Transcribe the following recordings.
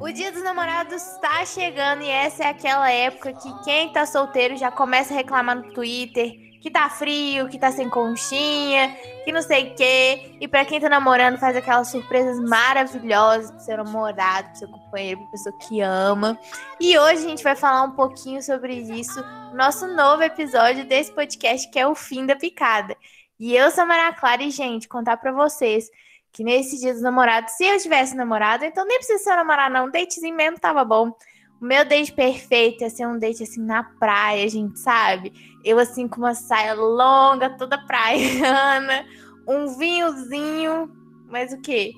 O Dia dos Namorados está chegando e essa é aquela época que quem tá solteiro já começa a reclamar no Twitter que tá frio, que tá sem conchinha, que não sei o quê. E pra quem tá namorando, faz aquelas surpresas maravilhosas pro seu namorado, pro seu companheiro, pra pessoa que ama. E hoje a gente vai falar um pouquinho sobre isso no nosso novo episódio desse podcast que é o Fim da Picada. E eu sou a Maria Clara e, gente, contar pra vocês que nesse dia dos namorados, se eu tivesse namorado, então nem precisa ser namorar, não. Datezinho mesmo tava bom. O meu date perfeito ia ser um date assim na praia, gente, sabe? Eu assim com uma saia longa, toda praiana, um vinhozinho, mas o quê?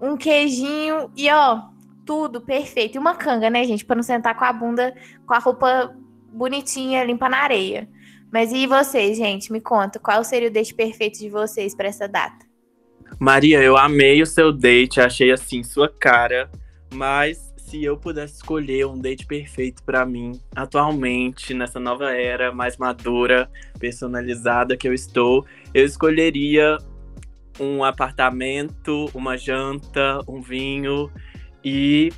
Um queijinho e ó, tudo perfeito. E uma canga, né, gente? Pra não sentar com a bunda, com a roupa bonitinha, limpa na areia. Mas e vocês, gente? Me conta, qual seria o date perfeito de vocês para essa data? Maria, eu amei o seu date, achei assim sua cara, mas se eu pudesse escolher um date perfeito pra mim, atualmente, nessa nova era mais madura, personalizada que eu estou, eu escolheria um apartamento, uma janta, um vinho e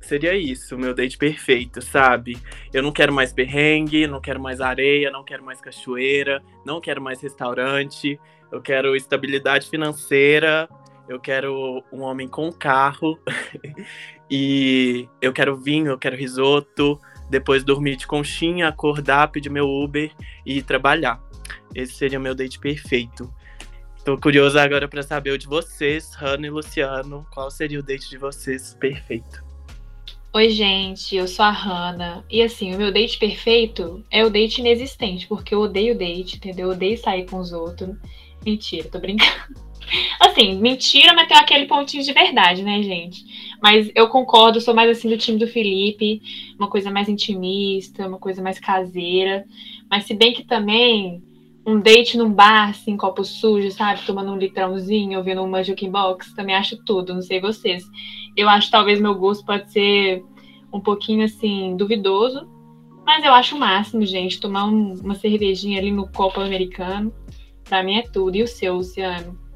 seria isso, meu date perfeito, sabe? Eu não quero mais perrengue, não quero mais areia, não quero mais cachoeira, não quero mais restaurante, eu quero estabilidade financeira, eu quero um homem com carro e eu quero vinho, eu quero risoto, depois dormir de conchinha, acordar, pedir meu Uber e trabalhar. Esse seria o meu date perfeito. Tô curioso agora para saber o de vocês, Hannah e Luciano. Qual seria o date de vocês perfeito? Oi, gente, eu sou a Hanna. E assim, o meu date perfeito é o date inexistente, porque eu odeio date, entendeu? Eu odeio sair com os outros. Mentira, tô brincando. Assim, mentira, mas tem aquele pontinho de verdade, né, gente? Mas eu concordo, sou mais assim do time do Felipe, uma coisa mais intimista, uma coisa mais caseira. Mas se bem que também um date num bar, assim, copo sujo, sabe? Tomando um litrãozinho, ouvindo uma jukebox, também acho tudo, não sei vocês. Eu acho talvez meu gosto pode ser um pouquinho, assim, duvidoso, mas eu acho o máximo, gente, tomar um- uma cervejinha ali no copo americano, pra mim é tudo. E o seu, Luciano?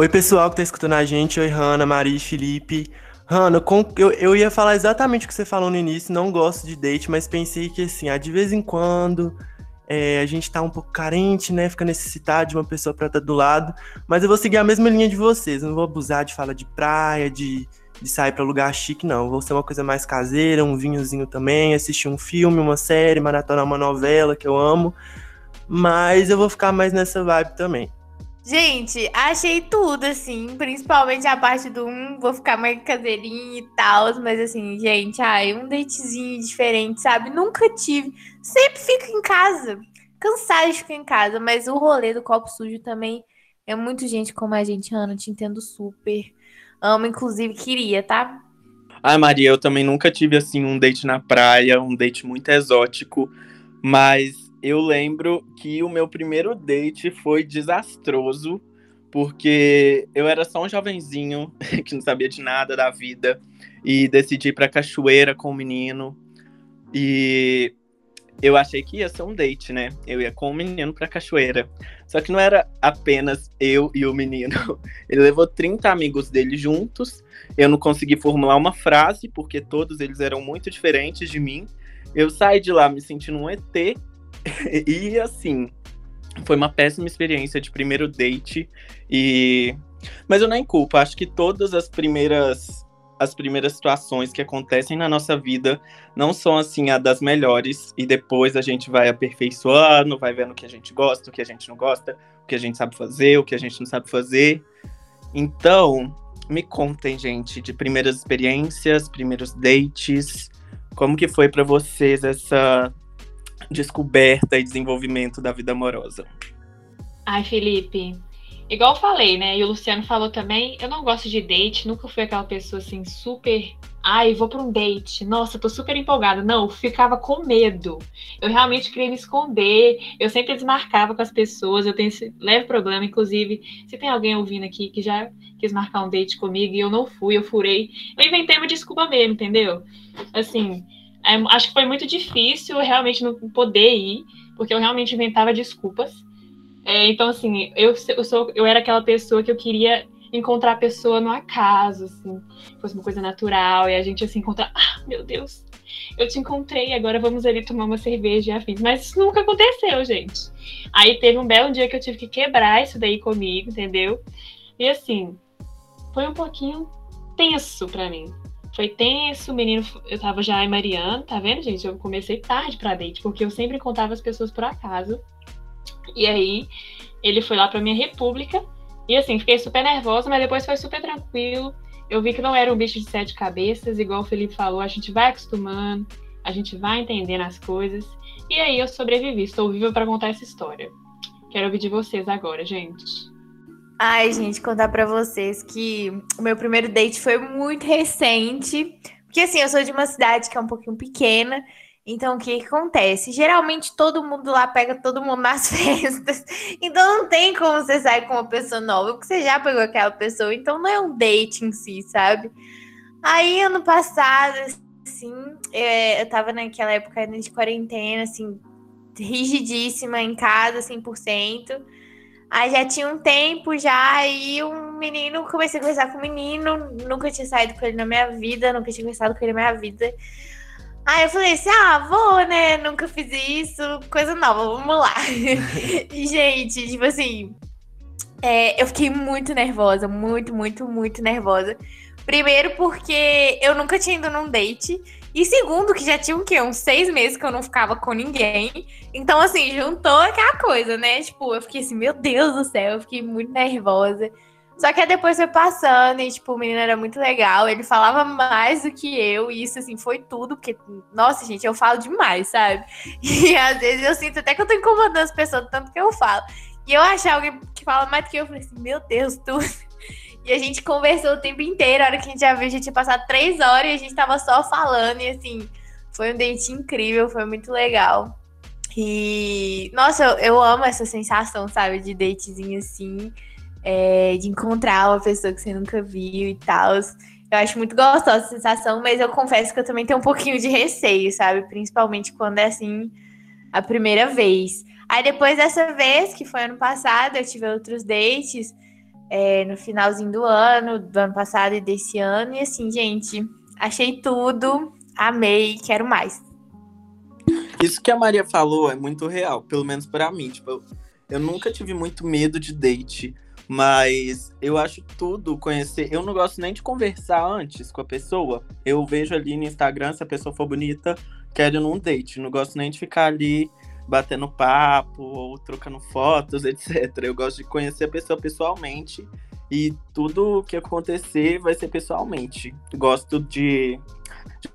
Oi, pessoal que tá escutando a gente. Oi, Hanna, Maria Felipe. Hanna, eu, eu ia falar exatamente o que você falou no início. Não gosto de date, mas pensei que, assim, ah, de vez em quando é, a gente tá um pouco carente, né? Fica necessitado de uma pessoa pra estar do lado. Mas eu vou seguir a mesma linha de vocês. Não vou abusar de falar de praia, de, de sair pra lugar chique, não. Vou ser uma coisa mais caseira, um vinhozinho também, assistir um filme, uma série, maratonar uma novela que eu amo. Mas eu vou ficar mais nessa vibe também. Gente, achei tudo, assim, principalmente a parte do um, vou ficar mais caseirinho e tal, mas assim, gente, ai, um datezinho diferente, sabe? Nunca tive. Sempre fico em casa. Cansada de ficar em casa, mas o rolê do copo sujo também é muito gente como a gente, Ana, te entendo super. Amo, inclusive, queria, tá? Ai, Maria, eu também nunca tive assim um date na praia, um date muito exótico, mas eu lembro que o meu primeiro date foi desastroso, porque eu era só um jovenzinho que não sabia de nada da vida e decidi ir pra cachoeira com o menino. E eu achei que ia ser um date, né? Eu ia com o menino pra cachoeira. Só que não era apenas eu e o menino. Ele levou 30 amigos dele juntos. Eu não consegui formular uma frase, porque todos eles eram muito diferentes de mim. Eu saí de lá me sentindo um ET. E assim, foi uma péssima experiência de primeiro date. E. Mas eu nem culpo, acho que todas as primeiras. As primeiras situações que acontecem na nossa vida não são assim a das melhores, e depois a gente vai aperfeiçoando, vai vendo o que a gente gosta, o que a gente não gosta, o que a gente sabe fazer, o que a gente não sabe fazer. Então, me contem, gente, de primeiras experiências, primeiros dates, como que foi pra vocês essa descoberta e desenvolvimento da vida amorosa? Ai, Felipe, igual eu falei, né? E o Luciano falou também, eu não gosto de date, nunca fui aquela pessoa assim super Ai, vou para um date. Nossa, tô super empolgada. Não, ficava com medo. Eu realmente queria me esconder. Eu sempre desmarcava com as pessoas. Eu tenho esse leve problema. Inclusive, se tem alguém ouvindo aqui que já quis marcar um date comigo e eu não fui, eu furei. Eu inventei uma desculpa mesmo, entendeu? Assim, é, acho que foi muito difícil realmente não poder ir, porque eu realmente inventava desculpas. É, então, assim, eu, eu, sou, eu era aquela pessoa que eu queria encontrar a pessoa no acaso, assim, fosse uma coisa natural, e a gente assim encontrar, ah, meu Deus, eu te encontrei, agora vamos ali tomar uma cerveja e afins. Mas isso nunca aconteceu, gente. Aí teve um belo dia que eu tive que quebrar isso daí comigo, entendeu? E assim, foi um pouquinho tenso para mim. Foi tenso, o menino, eu tava já em Mariana, tá vendo, gente? Eu comecei tarde pra date, porque eu sempre encontrava as pessoas por acaso. E aí, ele foi lá pra minha república, e assim, fiquei super nervosa, mas depois foi super tranquilo. Eu vi que não era um bicho de sete cabeças, igual o Felipe falou, a gente vai acostumando, a gente vai entendendo as coisas. E aí eu sobrevivi, estou viva para contar essa história. Quero ouvir de vocês agora, gente. Ai, gente, contar para vocês que o meu primeiro date foi muito recente. Porque assim, eu sou de uma cidade que é um pouquinho pequena. Então, o que, que, acontece? Geralmente todo mundo lá pega todo mundo nas festas. Então não tem como você sair com uma pessoa nova, porque você já pegou aquela pessoa. Então não é um date em si, sabe? Aí, ano passado, assim, é, eu tava naquela época de quarentena, assim, rigidíssima em casa, 100%. Aí já tinha um tempo já, aí um menino, comecei a conversar com um menino, nunca tinha saído com ele na minha vida, nunca tinha conversado com ele na minha vida. Aí eu falei assim, ah, vou, né? Nunca fiz isso, coisa nova, vamos lá. e, gente, tipo assim, é, eu fiquei muito nervosa, muito, muito, muito nervosa. Primeiro porque eu nunca tinha ido num date. E segundo, que já tinha o quê? Uns seis meses que eu não ficava com ninguém. Então, assim, juntou aquela coisa, né? Tipo, eu fiquei assim, meu Deus do céu, eu fiquei muito nervosa. Só que depois foi passando e, tipo, o menino era muito legal. Ele falava mais do que eu. E isso, assim, foi tudo. Porque, nossa, gente, eu falo demais, sabe? E às vezes eu sinto até que eu tô incomodando as pessoas tanto que eu falo. E eu achei alguém que fala mais do que eu. Eu falei assim, meu Deus, tudo. E a gente conversou o tempo inteiro. A hora que a gente já viu, gente tinha passado três horas e a gente tava só falando. E, assim, foi um date incrível. Foi muito legal. E, nossa, eu, eu amo essa sensação, sabe? De datezinho assim é, de encontrar uma pessoa que você nunca viu e tal. Eu acho muito gostosa essa sensação, mas eu confesso que eu também tenho um pouquinho de receio, sabe? Principalmente quando é assim a primeira vez. Aí depois dessa vez, que foi ano passado, eu tive outros dates é, no finalzinho do ano, do ano passado e desse ano. E assim, gente, achei tudo, amei, quero mais. Isso que a Maria falou é muito real, pelo menos para mim. Tipo, eu, eu nunca tive muito medo de date. Mas eu acho tudo conhecer. Eu não gosto nem de conversar antes com a pessoa. Eu vejo ali no Instagram, se a pessoa for bonita, quero num date. Não gosto nem de ficar ali batendo papo ou trocando fotos, etc. Eu gosto de conhecer a pessoa pessoalmente e tudo que acontecer vai ser pessoalmente. Gosto de,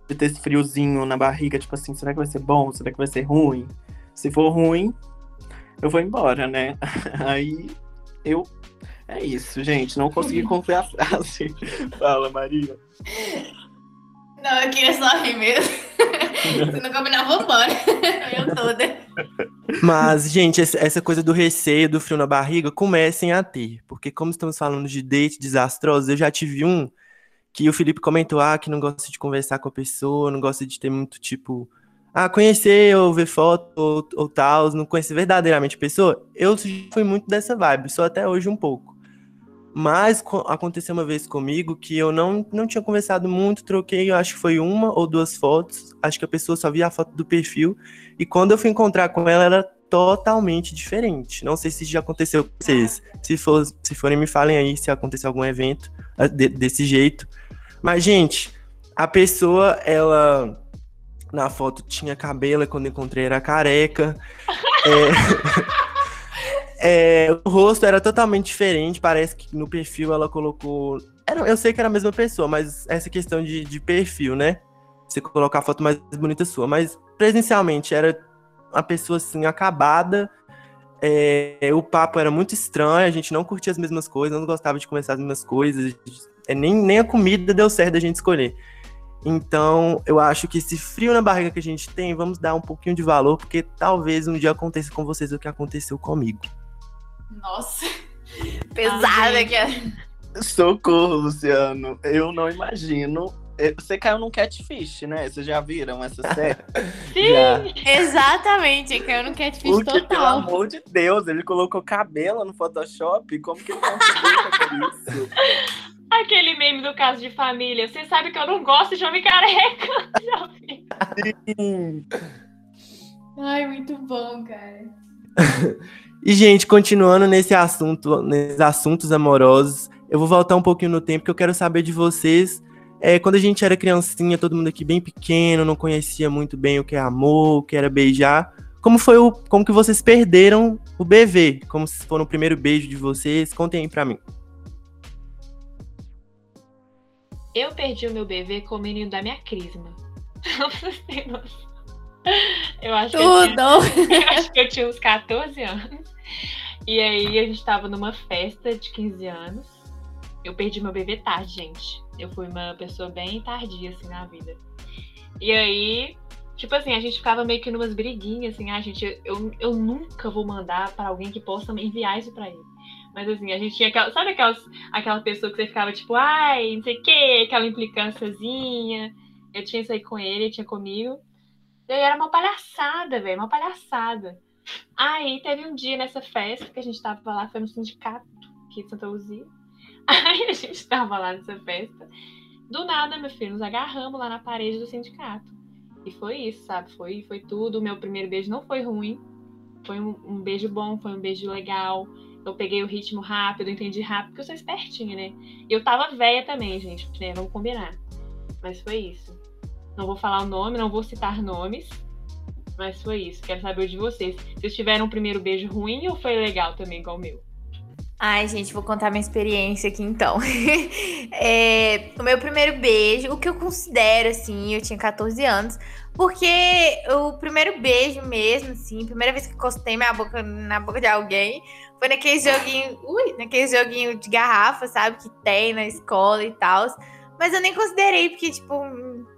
de ter esse friozinho na barriga, tipo assim, será que vai ser bom? Será que vai ser ruim? Se for ruim, eu vou embora, né? Aí eu é isso, gente. Não consegui concluir a frase. Fala, Maria. Não, eu queria só rir mesmo. Se não combinar, vou embora. Eu toda. Mas, gente, essa coisa do receio, do frio na barriga, comecem a ter. Porque como estamos falando de date desastrosos, eu já tive um que o Felipe comentou, ah, que não gosta de conversar com a pessoa, não gosta de ter muito, tipo, ah, conhecer ou ver foto ou, ou tal, não conhecer verdadeiramente a pessoa. Eu fui muito dessa vibe, sou até hoje um pouco. Mas aconteceu uma vez comigo que eu não, não tinha conversado muito, troquei, eu acho que foi uma ou duas fotos. Acho que a pessoa só via a foto do perfil. E quando eu fui encontrar com ela, era totalmente diferente. Não sei se já aconteceu com vocês. Se, for, se forem, me falem aí se aconteceu algum evento ah, de, desse jeito. Mas, gente, a pessoa, ela na foto tinha cabelo, quando encontrei era careca. é... É, o rosto era totalmente diferente, parece que no perfil ela colocou. Era, eu sei que era a mesma pessoa, mas essa questão de, de perfil, né? Você colocar a foto mais bonita sua. Mas presencialmente era uma pessoa assim, acabada. É, o papo era muito estranho, a gente não curtia as mesmas coisas, não gostava de conversar as mesmas coisas. É, nem, nem a comida deu certo a gente escolher. Então, eu acho que esse frio na barriga que a gente tem, vamos dar um pouquinho de valor, porque talvez um dia aconteça com vocês o que aconteceu comigo. Nossa. Pesada Ai, que é. Socorro, Luciano. Eu não imagino. Eh, Você caiu num catfish, né? Vocês já viram essa série? Já. Exatamente, que eu não quero fiz Porque, pelo total. amor de Deus, ele colocou cabelo no Photoshop. Como que ele conseguiu fazer isso? Aquele meme do caso de família. Você sabe que eu não gosto de homem careca. Já vi. Sim. Ai, muito bom, cara. E, gente, continuando nesse assunto, nesses assuntos amorosos, eu vou voltar um pouquinho no tempo, que eu quero saber de vocês. É, quando a gente era criancinha, todo mundo aqui bem pequeno, não conhecia muito bem o que é amor, o que era beijar. Como foi o. Como que vocês perderam o BV? Como se for o primeiro beijo de vocês? Contem aí pra mim. Eu perdi o meu bebê com o menino da minha crisma. Não vocês terem noção. Eu acho, que eu, tinha, eu acho que eu tinha uns 14 anos. E aí a gente tava numa festa de 15 anos. Eu perdi meu bebê tarde, gente. Eu fui uma pessoa bem tardia, assim, na vida. E aí, tipo assim, a gente ficava meio que numas briguinhas, assim, ah, gente, eu, eu nunca vou mandar pra alguém que possa enviar isso pra ele. Mas assim, a gente tinha aquela. Sabe aquelas, aquela pessoa que você ficava tipo, ai, não sei o quê, aquela implicânciazinha. Eu tinha isso aí com ele tinha comigo. E aí era uma palhaçada, velho, uma palhaçada. Aí teve um dia nessa festa que a gente tava lá, foi no sindicato aqui de Santa Luzia. Aí a gente tava lá nessa festa. Do nada, meu filho, nos agarramos lá na parede do sindicato. E foi isso, sabe? Foi, foi tudo. O meu primeiro beijo não foi ruim. Foi um, um beijo bom, foi um beijo legal. Eu peguei o ritmo rápido, entendi rápido, porque eu sou espertinha, né? Eu tava velha também, gente, né? Vamos combinar. Mas foi isso. Não vou falar o nome, não vou citar nomes. Mas foi isso. Quero saber de vocês. Vocês tiveram um primeiro beijo ruim ou foi legal também, igual o meu? Ai, gente, vou contar minha experiência aqui então. É, o meu primeiro beijo, o que eu considero, assim, eu tinha 14 anos, porque o primeiro beijo mesmo, assim, primeira vez que encostei minha boca na boca de alguém, foi naquele joguinho, ui, naquele joguinho de garrafa, sabe, que tem na escola e tal. Mas eu nem considerei, porque, tipo,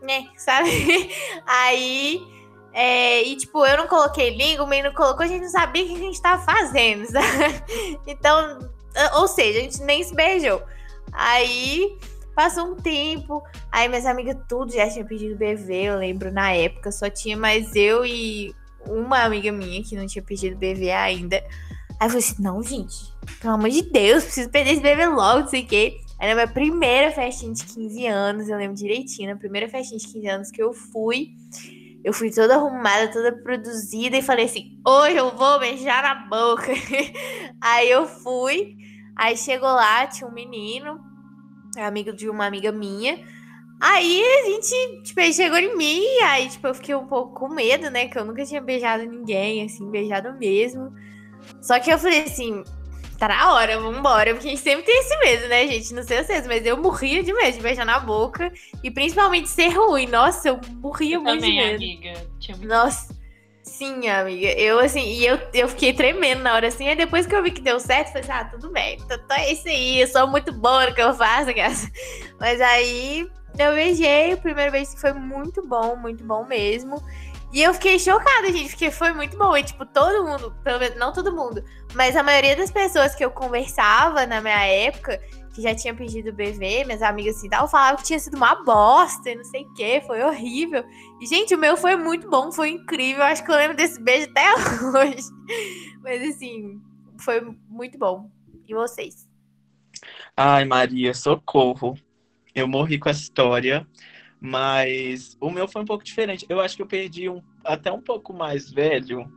né, sabe? Aí. É, e, tipo, eu não coloquei língua, o menino colocou, a gente não sabia o que a gente tava fazendo, sabe? Então, ou seja, a gente nem se beijou. Aí, passou um tempo, aí minhas amigas tudo já tinham pedido BV, eu lembro na época, só tinha mais eu e uma amiga minha que não tinha pedido BV ainda. Aí eu falei assim, não, gente, pelo amor de Deus, preciso perder esse BV logo, não sei o quê. Aí na minha primeira festinha de 15 anos, eu lembro direitinho, na primeira festinha de 15 anos que eu fui, eu fui toda arrumada, toda produzida e falei assim: hoje eu vou beijar na boca. aí eu fui, aí chegou lá, tinha um menino, amigo de uma amiga minha. Aí a gente, tipo, ele chegou em mim, aí, tipo, eu fiquei um pouco com medo, né? Que eu nunca tinha beijado ninguém, assim, beijado mesmo. Só que eu falei assim, tá na hora, vambora. Porque a gente sempre tem esse medo, né, gente? Não sei vocês, mas eu morria de medo de beijar na boca. E principalmente ser ruim. Nossa, eu morria Eu muito de também, medo. amiga. Tinha muito Nossa. Sim, amiga. Eu, assim, e eu, eu fiquei tremendo na hora, assim. Aí depois que eu vi que deu certo, falei assim, ah, tudo bem. Então é isso aí. Eu sou muito boa no que eu faço, graças. Mas aí eu beijei. O primeiro beijo foi muito bom, muito bom mesmo. E eu fiquei chocada, gente, porque foi muito bom. E, tipo, todo mundo, pelo menos, não todo mundo, mas a maioria das pessoas que eu conversava na minha época, que já tinha pedido BV, minhas amigas assim, tal, falavam que tinha sido uma bosta não sei o que, foi horrível. E, gente, o meu foi muito bom, foi incrível. Acho que eu lembro desse beijo até hoje. Mas, assim, foi muito bom. E vocês? Ai, Maria, socorro. Eu morri com essa história, mas o meu foi um pouco diferente. Eu acho que eu perdi um, até um pouco mais velho,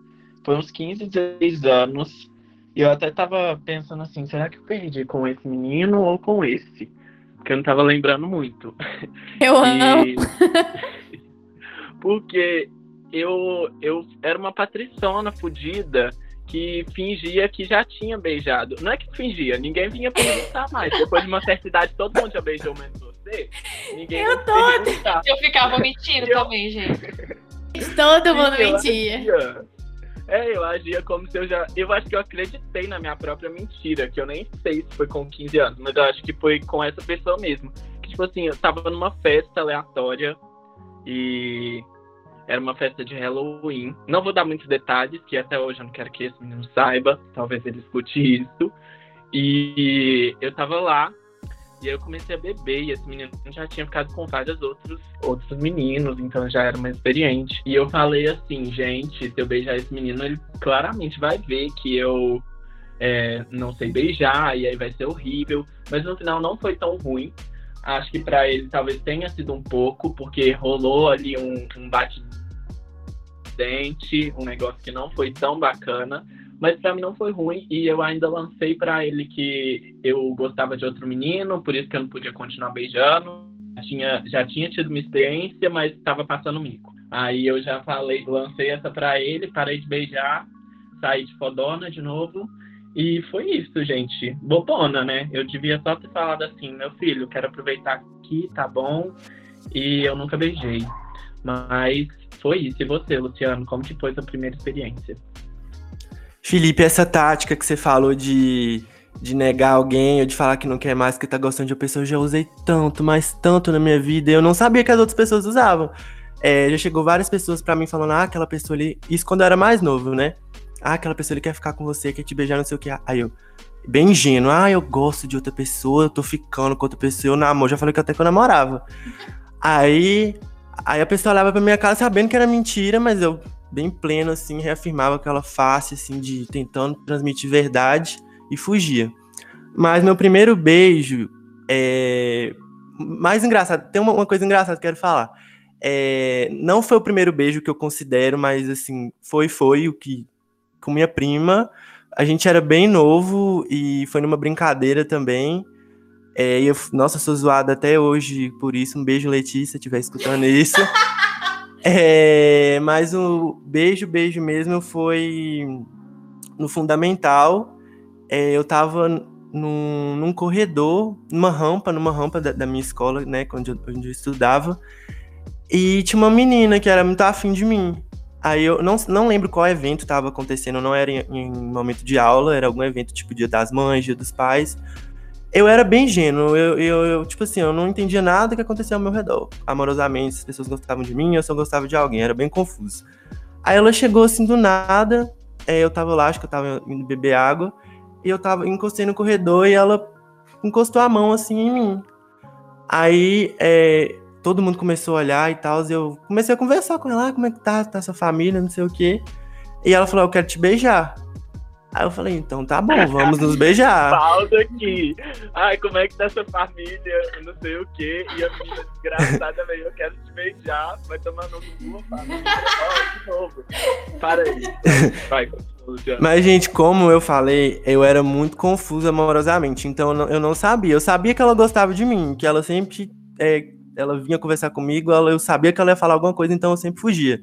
foi uns 15, 16 anos. E eu até tava pensando assim, será que eu perdi com esse menino ou com esse? Porque eu não tava lembrando muito. Eu amo. E... Porque eu, eu era uma patriçona fudida que fingia que já tinha beijado. Não é que fingia, ninguém vinha perguntar mais. Depois de uma certa idade, todo mundo já beijou menos Ninguém Eu perguntar. Eu ficava mentindo Eu- também, gente. Todo mundo Sim, eu mentia. agia. É, eu agia como se eu já. Eu acho que eu acreditei na minha própria mentira, que eu nem sei se foi com 15 anos, mas eu acho que foi com essa pessoa mesmo. Que que, tipo assim, eu tava numa festa aleatória e era uma festa de Halloween. Não vou dar muitos detalhes, que até hoje eu não quero que esse menino saiba. Talvez ele escute isso. E eu tava lá e aí eu comecei a beber, e esse menino já tinha ficado com vários outros, outros meninos, então já era mais experiente. E eu falei assim, gente, se eu beijar esse menino, ele claramente vai ver que eu é, não sei beijar, e aí vai ser horrível. Mas no final não foi tão ruim. Acho que para ele talvez tenha sido um pouco, porque rolou ali um, um bate-dente, um negócio que não foi tão bacana. Mas para mim não foi ruim e eu ainda lancei para ele que eu gostava de outro menino, por isso que eu não podia continuar beijando. Tinha, já tinha tido uma experiência, mas estava passando mico. Aí eu já falei, lancei essa para ele, parei de beijar, saí de fodona de novo. E foi isso, gente. Bobona, né? Eu devia só ter falado assim, meu filho, quero aproveitar aqui, tá bom? E eu nunca beijei. Mas foi isso. E você, Luciano, como que foi sua primeira experiência? Felipe, essa tática que você falou de, de negar alguém ou de falar que não quer mais, que tá gostando de uma pessoa, eu já usei tanto, mas tanto na minha vida. Eu não sabia que as outras pessoas usavam. É, já chegou várias pessoas para mim falando, ah, aquela pessoa ali. Isso quando eu era mais novo, né? Ah, aquela pessoa ali quer ficar com você, quer te beijar, não sei o que. Aí eu, bem ingênuo, ah, eu gosto de outra pessoa, eu tô ficando com outra pessoa, eu namoro. Já falei que até que eu namorava. Aí, aí a pessoa olhava pra minha cara sabendo que era mentira, mas eu bem pleno, assim, reafirmava aquela face, assim, de tentando transmitir verdade e fugia. Mas meu primeiro beijo é. Mais engraçado, tem uma, coisa engraçada que eu quero falar. É, não foi o primeiro beijo que eu considero, mas assim, foi, foi o que. Com minha prima. A gente era bem novo e foi numa brincadeira também. É, eu, nossa, sou zoada até hoje por isso. Um beijo, Letícia, se estiver escutando isso. É, mas o beijo, beijo mesmo foi no fundamental. É, eu tava num, num, corredor, numa rampa, numa rampa da, da minha escola, né, onde eu, onde eu, estudava. E tinha uma menina que era muito afim de mim. Aí eu não, não lembro qual evento estava acontecendo, não era em, em momento de aula, era algum evento tipo Dia das Mães, Dia dos Pais eu era bem ingênuo. Eu, eu, eu, tipo assim, eu não entendia nada que acontecia ao meu redor. Amorosamente, as pessoas gostavam de mim, eu só gostava de alguém. Era bem confuso. Aí ela chegou assim do nada. É, eu tava lá, acho que eu tava indo beber água. E eu tava, encostei no corredor e ela encostou a mão assim em mim. Aí é, todo mundo começou a olhar e tal. E eu comecei a conversar com ela: ah, como é que tá? Tá sua família? Não sei o quê. E ela falou: eu quero te beijar. Aí eu falei, então tá bom, vamos nos beijar. Pausa aqui. Ai, como é que tá sua família? Não sei o quê. E a menina desgraçada veio, eu quero te beijar. Vai tomar no cu, família. Ó, de novo. Para aí. Vai, continua, Mas, gente, como eu falei, eu era muito confuso amorosamente. Então eu não, eu não sabia. Eu sabia que ela gostava de mim, que ela sempre. É, ela vinha conversar comigo, ela, eu sabia que ela ia falar alguma coisa, então eu sempre fugia.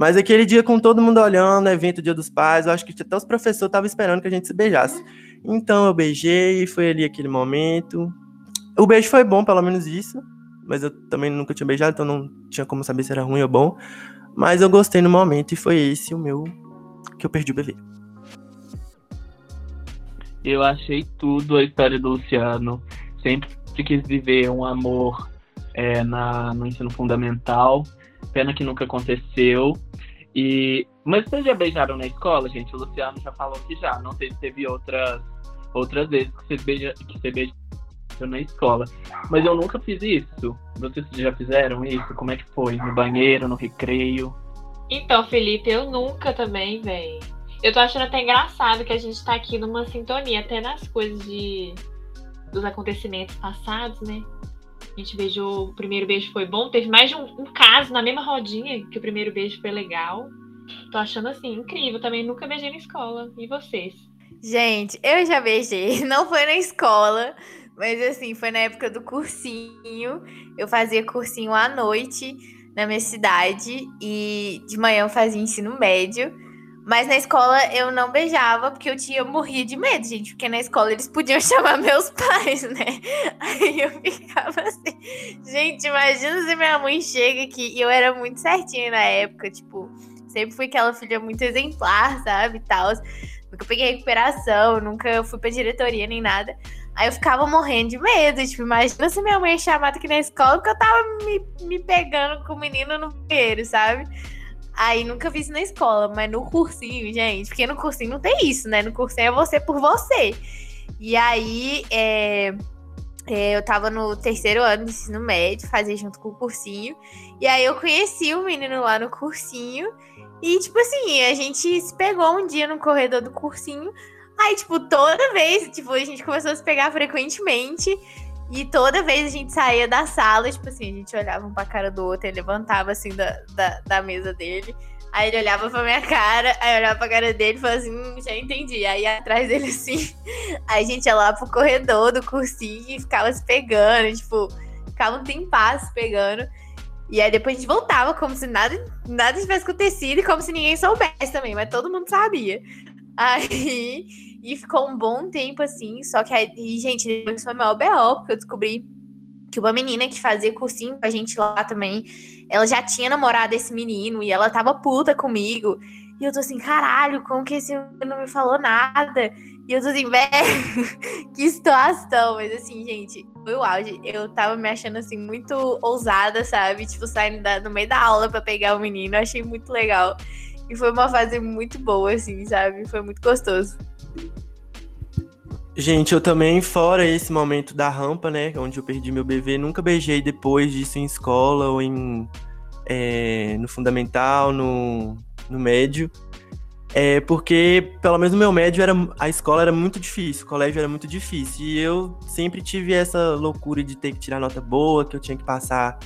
Mas aquele dia, com todo mundo olhando, evento Dia dos Pais, eu acho que até os professores estavam esperando que a gente se beijasse. Então eu beijei, foi ali aquele momento. O beijo foi bom, pelo menos isso. Mas eu também nunca tinha beijado, então não tinha como saber se era ruim ou bom. Mas eu gostei no momento e foi esse o meu que eu perdi o bebê. Eu achei tudo a história do Luciano. Sempre quis viver um amor é, na, no ensino fundamental. Pena que nunca aconteceu. E, mas vocês já beijaram na escola, gente? O Luciano já falou que já. Não sei se teve outras, outras vezes que você, beija, que você beijou na escola. Mas eu nunca fiz isso. Vocês já fizeram isso? Como é que foi? No banheiro, no recreio? Então, Felipe, eu nunca também, velho. Eu tô achando até engraçado que a gente tá aqui numa sintonia, até nas coisas de dos acontecimentos passados, né? Gente beijou, o primeiro beijo foi bom. Teve mais de um, um, caso na mesma rodinha que o primeiro beijo foi legal. Tô achando assim, incrível. Também nunca beijei na escola. E vocês? Gente, eu já beijei. Não foi na escola, mas assim, foi na época do cursinho. Eu fazia cursinho à noite na minha cidade e de manhã eu fazia ensino médio. Mas na escola eu não beijava, porque eu tinha morria de medo, gente. Porque na escola eles podiam chamar meus pais, né? Aí eu ficava assim. Gente, imagina se minha mãe chega aqui. E eu era muito certinha na época, tipo, sempre fui aquela filha muito exemplar, sabe? Tal. Nunca peguei recuperação, nunca fui pra diretoria nem nada. Aí eu ficava morrendo de medo. Tipo, imagina se minha mãe é chamada aqui na escola porque eu tava me, me pegando com o menino no banheiro, sabe? Aí nunca vi isso na escola, mas no cursinho, gente, porque no cursinho não tem isso, né? No cursinho é você por você. E aí, é, é, eu tava no terceiro ano de ensino médio, fazia junto com o cursinho. E aí eu conheci o menino lá no cursinho. E, tipo assim, a gente se pegou um dia no corredor do cursinho. Aí, tipo, toda vez, tipo, a gente começou a se pegar frequentemente. E toda vez a gente saía da sala, tipo assim, a gente olhava um pra cara do outro, ele levantava assim da, da, da mesa dele. Aí ele olhava pra minha cara, aí olhava pra cara dele e falava assim, hum, já entendi. Aí atrás dele assim, aí a gente ia lá pro corredor do cursinho e ficava se pegando, tipo, ficava um tempão se pegando. E aí depois a gente voltava como se nada, nada tivesse acontecido e como se ninguém soubesse também, mas todo mundo sabia. Aí e ficou um bom tempo assim, só que aí, gente, depois foi maior BO, porque eu descobri que uma menina que fazia cursinho com a gente lá também, ela já tinha namorado esse menino e ela tava puta comigo. E eu tô assim, caralho, como que esse não me falou nada? E eu tô assim, velho, que situação. Mas assim, gente, foi o auge. Eu tava me achando assim, muito ousada, sabe? Tipo, saindo da, no meio da aula pra pegar o menino. Achei muito legal. E foi uma fase muito boa, assim, sabe? Foi muito gostoso. Gente, eu também, fora esse momento da rampa, né? Onde eu perdi meu bebê, nunca beijei depois disso em escola ou em. É, no fundamental, no, no médio. É porque, pelo menos no meu médio, era, a escola era muito difícil, o colégio era muito difícil. E eu sempre tive essa loucura de ter que tirar nota boa, que eu tinha que passar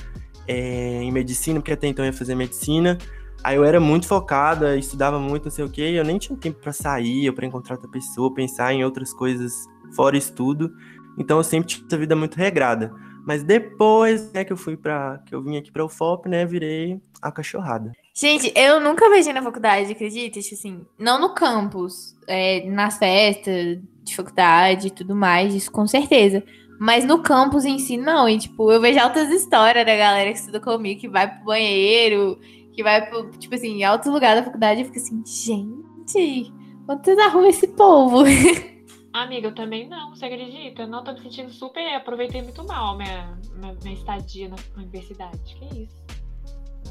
é, em medicina, porque até então eu ia fazer medicina. Aí eu era muito focada, estudava muito, não sei o quê, eu nem tinha tempo para sair, para encontrar outra pessoa, pensar em outras coisas fora estudo. Então eu sempre tive essa vida muito regrada. Mas depois, né, que eu fui para que eu vim aqui para o FOP, né, virei a cachorrada. Gente, eu nunca beijei na faculdade, acredita? Tipo assim, não no campus, é, nas festas de faculdade e tudo mais, isso com certeza. Mas no campus em si, não. E, tipo, eu vejo altas histórias da galera que estuda comigo, que vai pro banheiro que vai, pro, tipo assim, em alto lugar da faculdade e fica assim, gente, onde vocês arrumam esse povo? Amiga, eu também não, você acredita? Eu não tô me sentindo super. Aproveitei muito mal minha, minha, minha estadia na universidade. Que isso?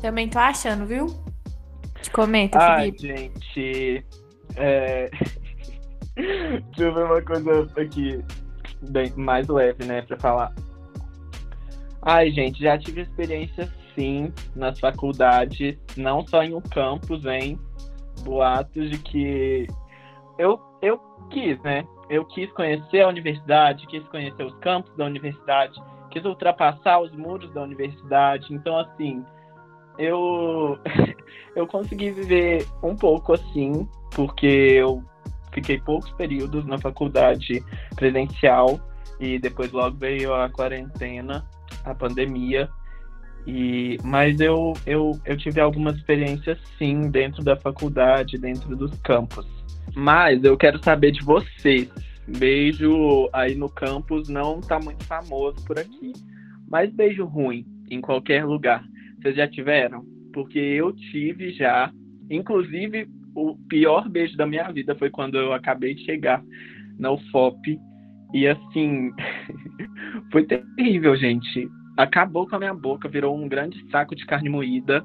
Também tô achando, viu? Te comenta, Ah, Felipe. gente. É... Deixa eu ver uma coisa aqui bem mais leve, né, pra falar. Ai, gente, já tive experiência sim nas faculdades, não só em um campus, hein? Boatos de que eu, eu quis, né? Eu quis conhecer a universidade, quis conhecer os campos da universidade, quis ultrapassar os muros da universidade. Então, assim, eu eu consegui viver um pouco assim, porque eu fiquei poucos períodos na faculdade presencial e depois logo veio a quarentena, a pandemia. E mas eu, eu, eu tive algumas experiências sim dentro da faculdade, dentro dos campos. Mas eu quero saber de vocês. Beijo aí no campus não tá muito famoso por aqui. Mas beijo ruim em qualquer lugar. Vocês já tiveram? Porque eu tive já. Inclusive, o pior beijo da minha vida foi quando eu acabei de chegar na UFOP. E assim, foi terrível, gente. Acabou com a minha boca, virou um grande saco de carne moída.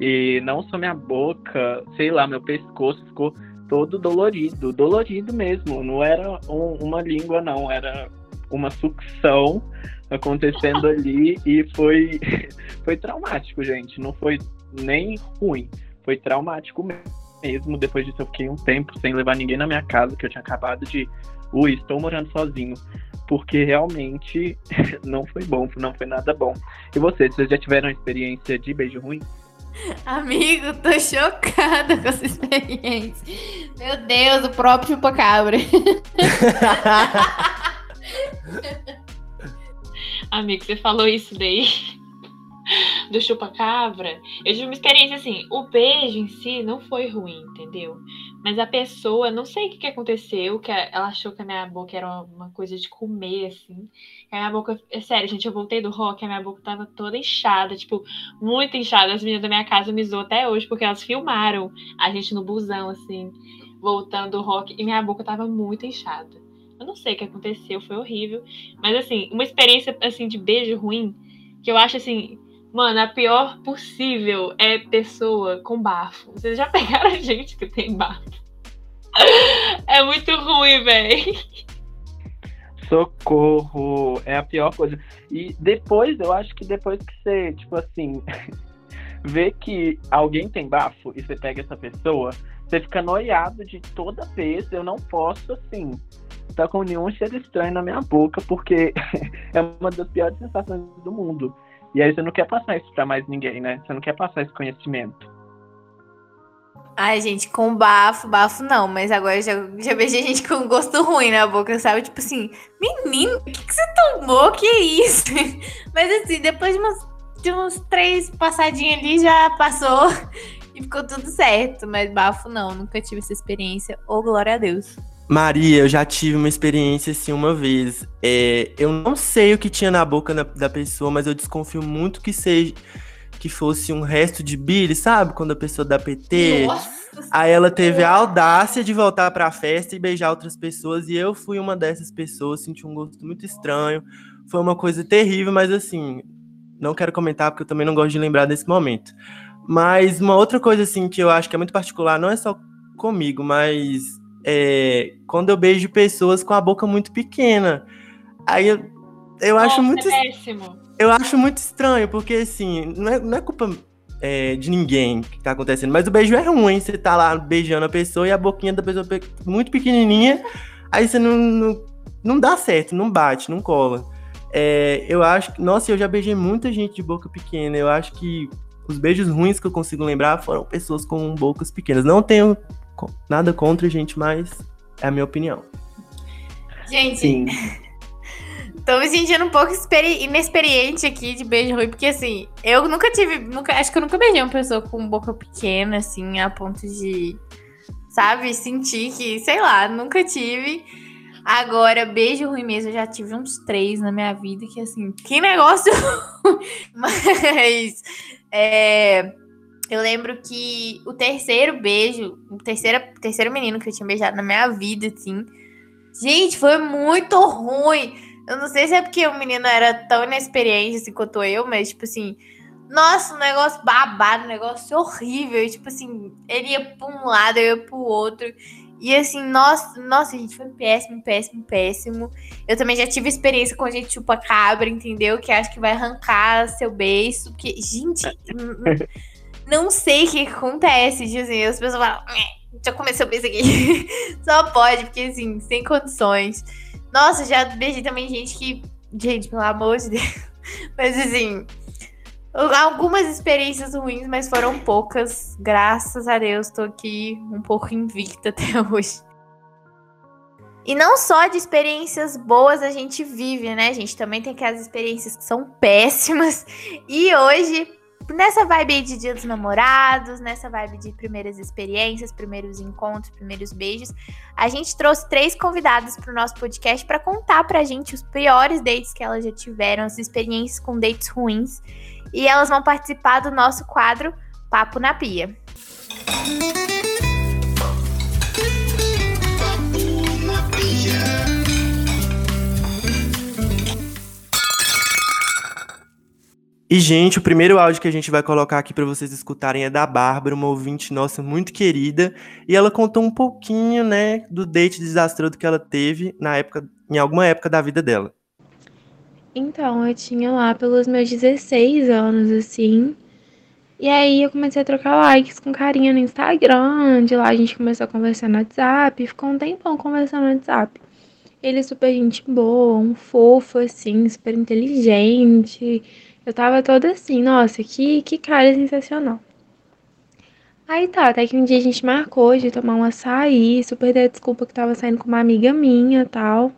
E não só minha boca, sei lá, meu pescoço ficou todo dolorido, dolorido mesmo. Não era um- uma língua, não, era uma sucção acontecendo ali e foi, foi traumático, gente. Não foi nem ruim, foi traumático mesmo. Depois disso, eu fiquei um tempo sem levar ninguém na minha casa, que eu tinha acabado de. Ui, estou morando sozinho. Porque realmente não foi bom, não foi nada bom. E vocês, vocês já tiveram experiência de beijo ruim? Amigo, tô chocada com essa experiência. Meu Deus, o próprio chupacabra. Amigo, você falou isso daí do chupa-cabra. Eu tive uma experiência assim, o beijo em si não foi ruim, entendeu? Mas a pessoa, não sei o que, que aconteceu, que ela achou que a minha boca era uma coisa de comer, assim. A minha boca, é sério, gente, eu voltei do rock, a minha boca tava toda inchada, tipo, muito inchada. As meninas da minha casa me zoam até hoje, porque elas filmaram a gente no busão, assim, voltando do rock, e minha boca tava muito inchada. Eu não sei o que aconteceu, foi horrível. Mas assim, uma experiência assim de beijo ruim, que eu acho assim, mano, a pior possível é pessoa com bafo. Vocês já pegaram gente que tem bafo? É muito ruim, velho. Socorro, é a pior coisa. E depois, eu acho que depois que você, tipo assim, vê que alguém tem bafo e você pega essa pessoa, você fica noiado de toda vez. Eu não posso, assim, estar tá com nenhum cheiro estranho na minha boca, porque é uma das piores sensações do mundo. E aí você não quer passar isso pra mais ninguém, né? Você não quer passar esse conhecimento. Ai, gente, com bafo, bafo não, mas agora já, já beijei gente com gosto ruim na boca, sabe? Tipo assim, menino, o que, que você tomou? Que isso? Mas assim, depois de umas, de uns três passadinhas ali, já passou e ficou tudo certo. Mas bafo não, nunca tive essa experiência. Ô, oh, glória a Deus. Maria, eu já tive uma experiência assim uma vez. É, eu não sei o que tinha na boca da, da pessoa, mas eu desconfio muito que seja que fosse um resto de bile, sabe? Quando a pessoa dá PT. Nossa. Aí ela teve a audácia de voltar pra festa e beijar outras pessoas. E eu fui uma dessas pessoas, senti um gosto muito estranho. Foi uma coisa terrível, mas assim, não quero comentar porque eu também não gosto de lembrar desse momento. Mas uma outra coisa, assim, que eu acho que é muito particular, não é só comigo, mas é, quando eu beijo pessoas com a boca muito pequena. Aí eu, eu Nossa, acho muito. É péssimo eu acho muito estranho, porque assim, não é, não é culpa é, de ninguém que tá acontecendo, mas o beijo é ruim. Você tá lá beijando a pessoa e a boquinha da pessoa muito pequenininha, aí você não, não, não dá certo, não bate, não cola. É, eu acho que, nossa, eu já beijei muita gente de boca pequena. Eu acho que os beijos ruins que eu consigo lembrar foram pessoas com bocas pequenas. Não tenho nada contra, gente, mas é a minha opinião. Gente, Sim. Tô me sentindo um pouco inexperiente aqui de beijo ruim, porque assim, eu nunca tive. Nunca, acho que eu nunca beijei uma pessoa com boca pequena, assim, a ponto de, sabe, sentir que, sei lá, nunca tive. Agora, beijo ruim mesmo, eu já tive uns três na minha vida, que assim, que negócio. Mas. É, eu lembro que o terceiro beijo, o terceiro, terceiro menino que eu tinha beijado na minha vida, assim. Gente, foi muito ruim. Eu não sei se é porque o menino era tão inexperiente assim quanto eu, mas, tipo assim, nossa, um negócio babado, um negócio horrível. E, tipo assim, ele ia pra um lado, eu ia pro outro. E assim, nossa, nossa, gente, foi péssimo, péssimo, péssimo. Eu também já tive experiência com gente chupa cabra, entendeu? Que acho que vai arrancar seu beiço. Porque, gente, não sei o que acontece. Tipo assim, as pessoas falam, já comecei o beijo aqui. Só pode, porque assim, sem condições. Nossa, já beijei também gente que. Gente, pelo amor de Deus. Mas assim. Algumas experiências ruins, mas foram poucas. Graças a Deus, tô aqui um pouco invicta até hoje. E não só de experiências boas a gente vive, né, gente? Também tem aquelas experiências que são péssimas. E hoje nessa vibe de Dia dos Namorados, nessa vibe de primeiras experiências, primeiros encontros, primeiros beijos, a gente trouxe três convidados para o nosso podcast para contar para a gente os piores dates que elas já tiveram, as experiências com dates ruins. E elas vão participar do nosso quadro Papo na Pia. Música E, gente, o primeiro áudio que a gente vai colocar aqui para vocês escutarem é da Bárbara, uma ouvinte nossa muito querida. E ela contou um pouquinho, né, do date desastroso que ela teve na época, em alguma época da vida dela. Então, eu tinha lá pelos meus 16 anos, assim. E aí eu comecei a trocar likes com carinha no Instagram. De lá a gente começou a conversar no WhatsApp. Ficou um tempão conversando no WhatsApp. Ele é super gente boa, um fofo, assim, super inteligente eu tava toda assim, nossa, que, que cara sensacional. Aí tá, até que um dia a gente marcou de tomar um açaí, super dei desculpa que tava saindo com uma amiga minha tal.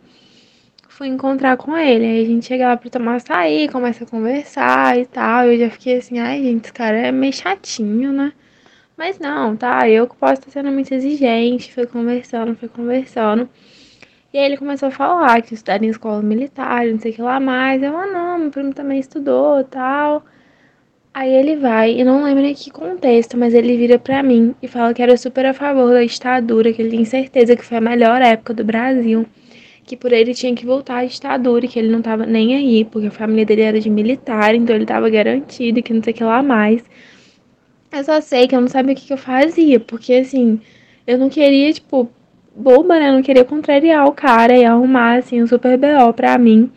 Fui encontrar com ele, aí a gente chegava pra tomar açaí, começa a conversar e tal. Eu já fiquei assim, ai gente, esse cara é meio chatinho, né? Mas não, tá, eu que posso estar sendo muito exigente, foi conversando, foi conversando. E aí ele começou a falar que estudaria em escola militar, não sei o que lá mais. Eu, ah, não, meu primo também estudou tal. Aí ele vai, e não lembro em que contexto, mas ele vira pra mim e fala que era super a favor da ditadura, que ele tem certeza que foi a melhor época do Brasil. que por ele tinha que voltar à ditadura que ele não tava nem aí, porque a família dele era de militar, então ele tava garantido que não sei o que lá mais. Eu só sei que eu não sabia o que, que eu fazia, porque assim, eu não queria, tipo, boba, né? Não queria contrariar o cara e arrumar, assim, um super BO pra mim.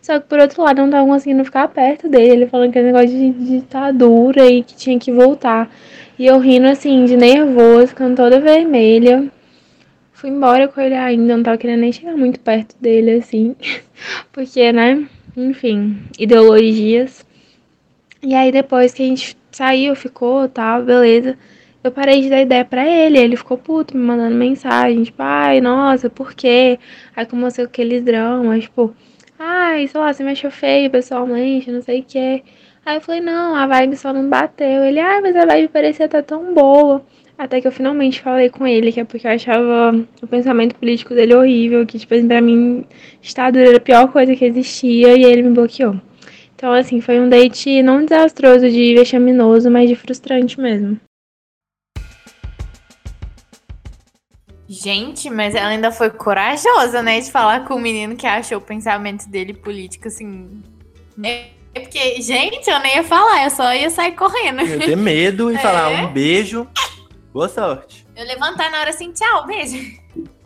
Só que por outro lado, não tava conseguindo ficar perto dele, ele falando que era negócio de ditadura e que tinha que voltar. E eu rindo assim, de nervoso, ficando toda vermelha. Fui embora com ele ainda, não tava querendo nem chegar muito perto dele, assim. Porque, né? Enfim, ideologias. E aí depois que a gente saiu, ficou, tal, beleza. Eu parei de dar ideia pra ele, ele ficou puto, me mandando mensagem, tipo, ai, nossa, por quê? Aí começou aqueles dramas, tipo, ai, sei lá, você me achou feio pessoalmente, não sei o que. Aí eu falei, não, a vibe só não bateu. Ele, ai, mas a vibe parecia estar tão boa. Até que eu finalmente falei com ele, que é porque eu achava o pensamento político dele horrível, que, tipo assim, pra mim, ditadura era a pior coisa que existia, e ele me bloqueou. Então, assim, foi um date não desastroso de vexaminoso, mas de frustrante mesmo. Gente, mas ela ainda foi corajosa, né? De falar com o menino que achou o pensamento dele político, assim. É porque, gente, eu nem ia falar, eu só ia sair correndo. Eu ter medo e É? falar um beijo. Boa sorte. Eu levantar na hora assim, tchau, beijo.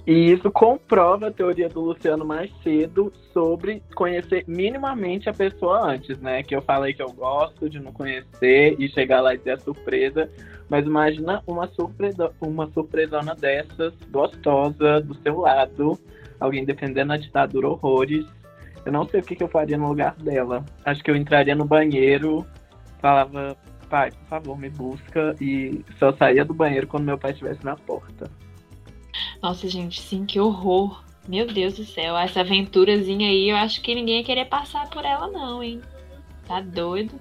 E isso comprova a teoria do Luciano mais cedo sobre conhecer minimamente a pessoa antes, né? Que eu falei que eu gosto de não conhecer e chegar lá e ter a surpresa. Mas imagina uma, surpresa, uma surpresona dessas, gostosa, do seu lado, alguém defendendo a ditadura horrores. Eu não sei o que, que eu faria no lugar dela. Acho que eu entraria no banheiro, falava, pai, por favor, me busca, e só saía do banheiro quando meu pai estivesse na porta. Nossa, gente, sim, que horror. Meu Deus do céu, essa aventurazinha aí, eu acho que ninguém ia querer passar por ela, não, hein? Tá doido?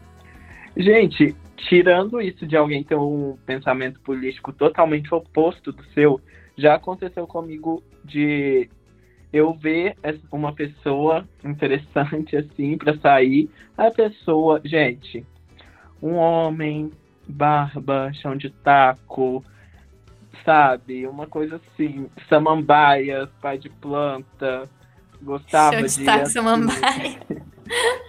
Gente, tirando isso de alguém ter um pensamento político totalmente oposto do seu, já aconteceu comigo de eu ver uma pessoa interessante assim pra sair, a pessoa, gente, um homem, barba, chão de taco, sabe, uma coisa assim, samambaias, pai de planta, gostava Show de de taco, assim, samambaia.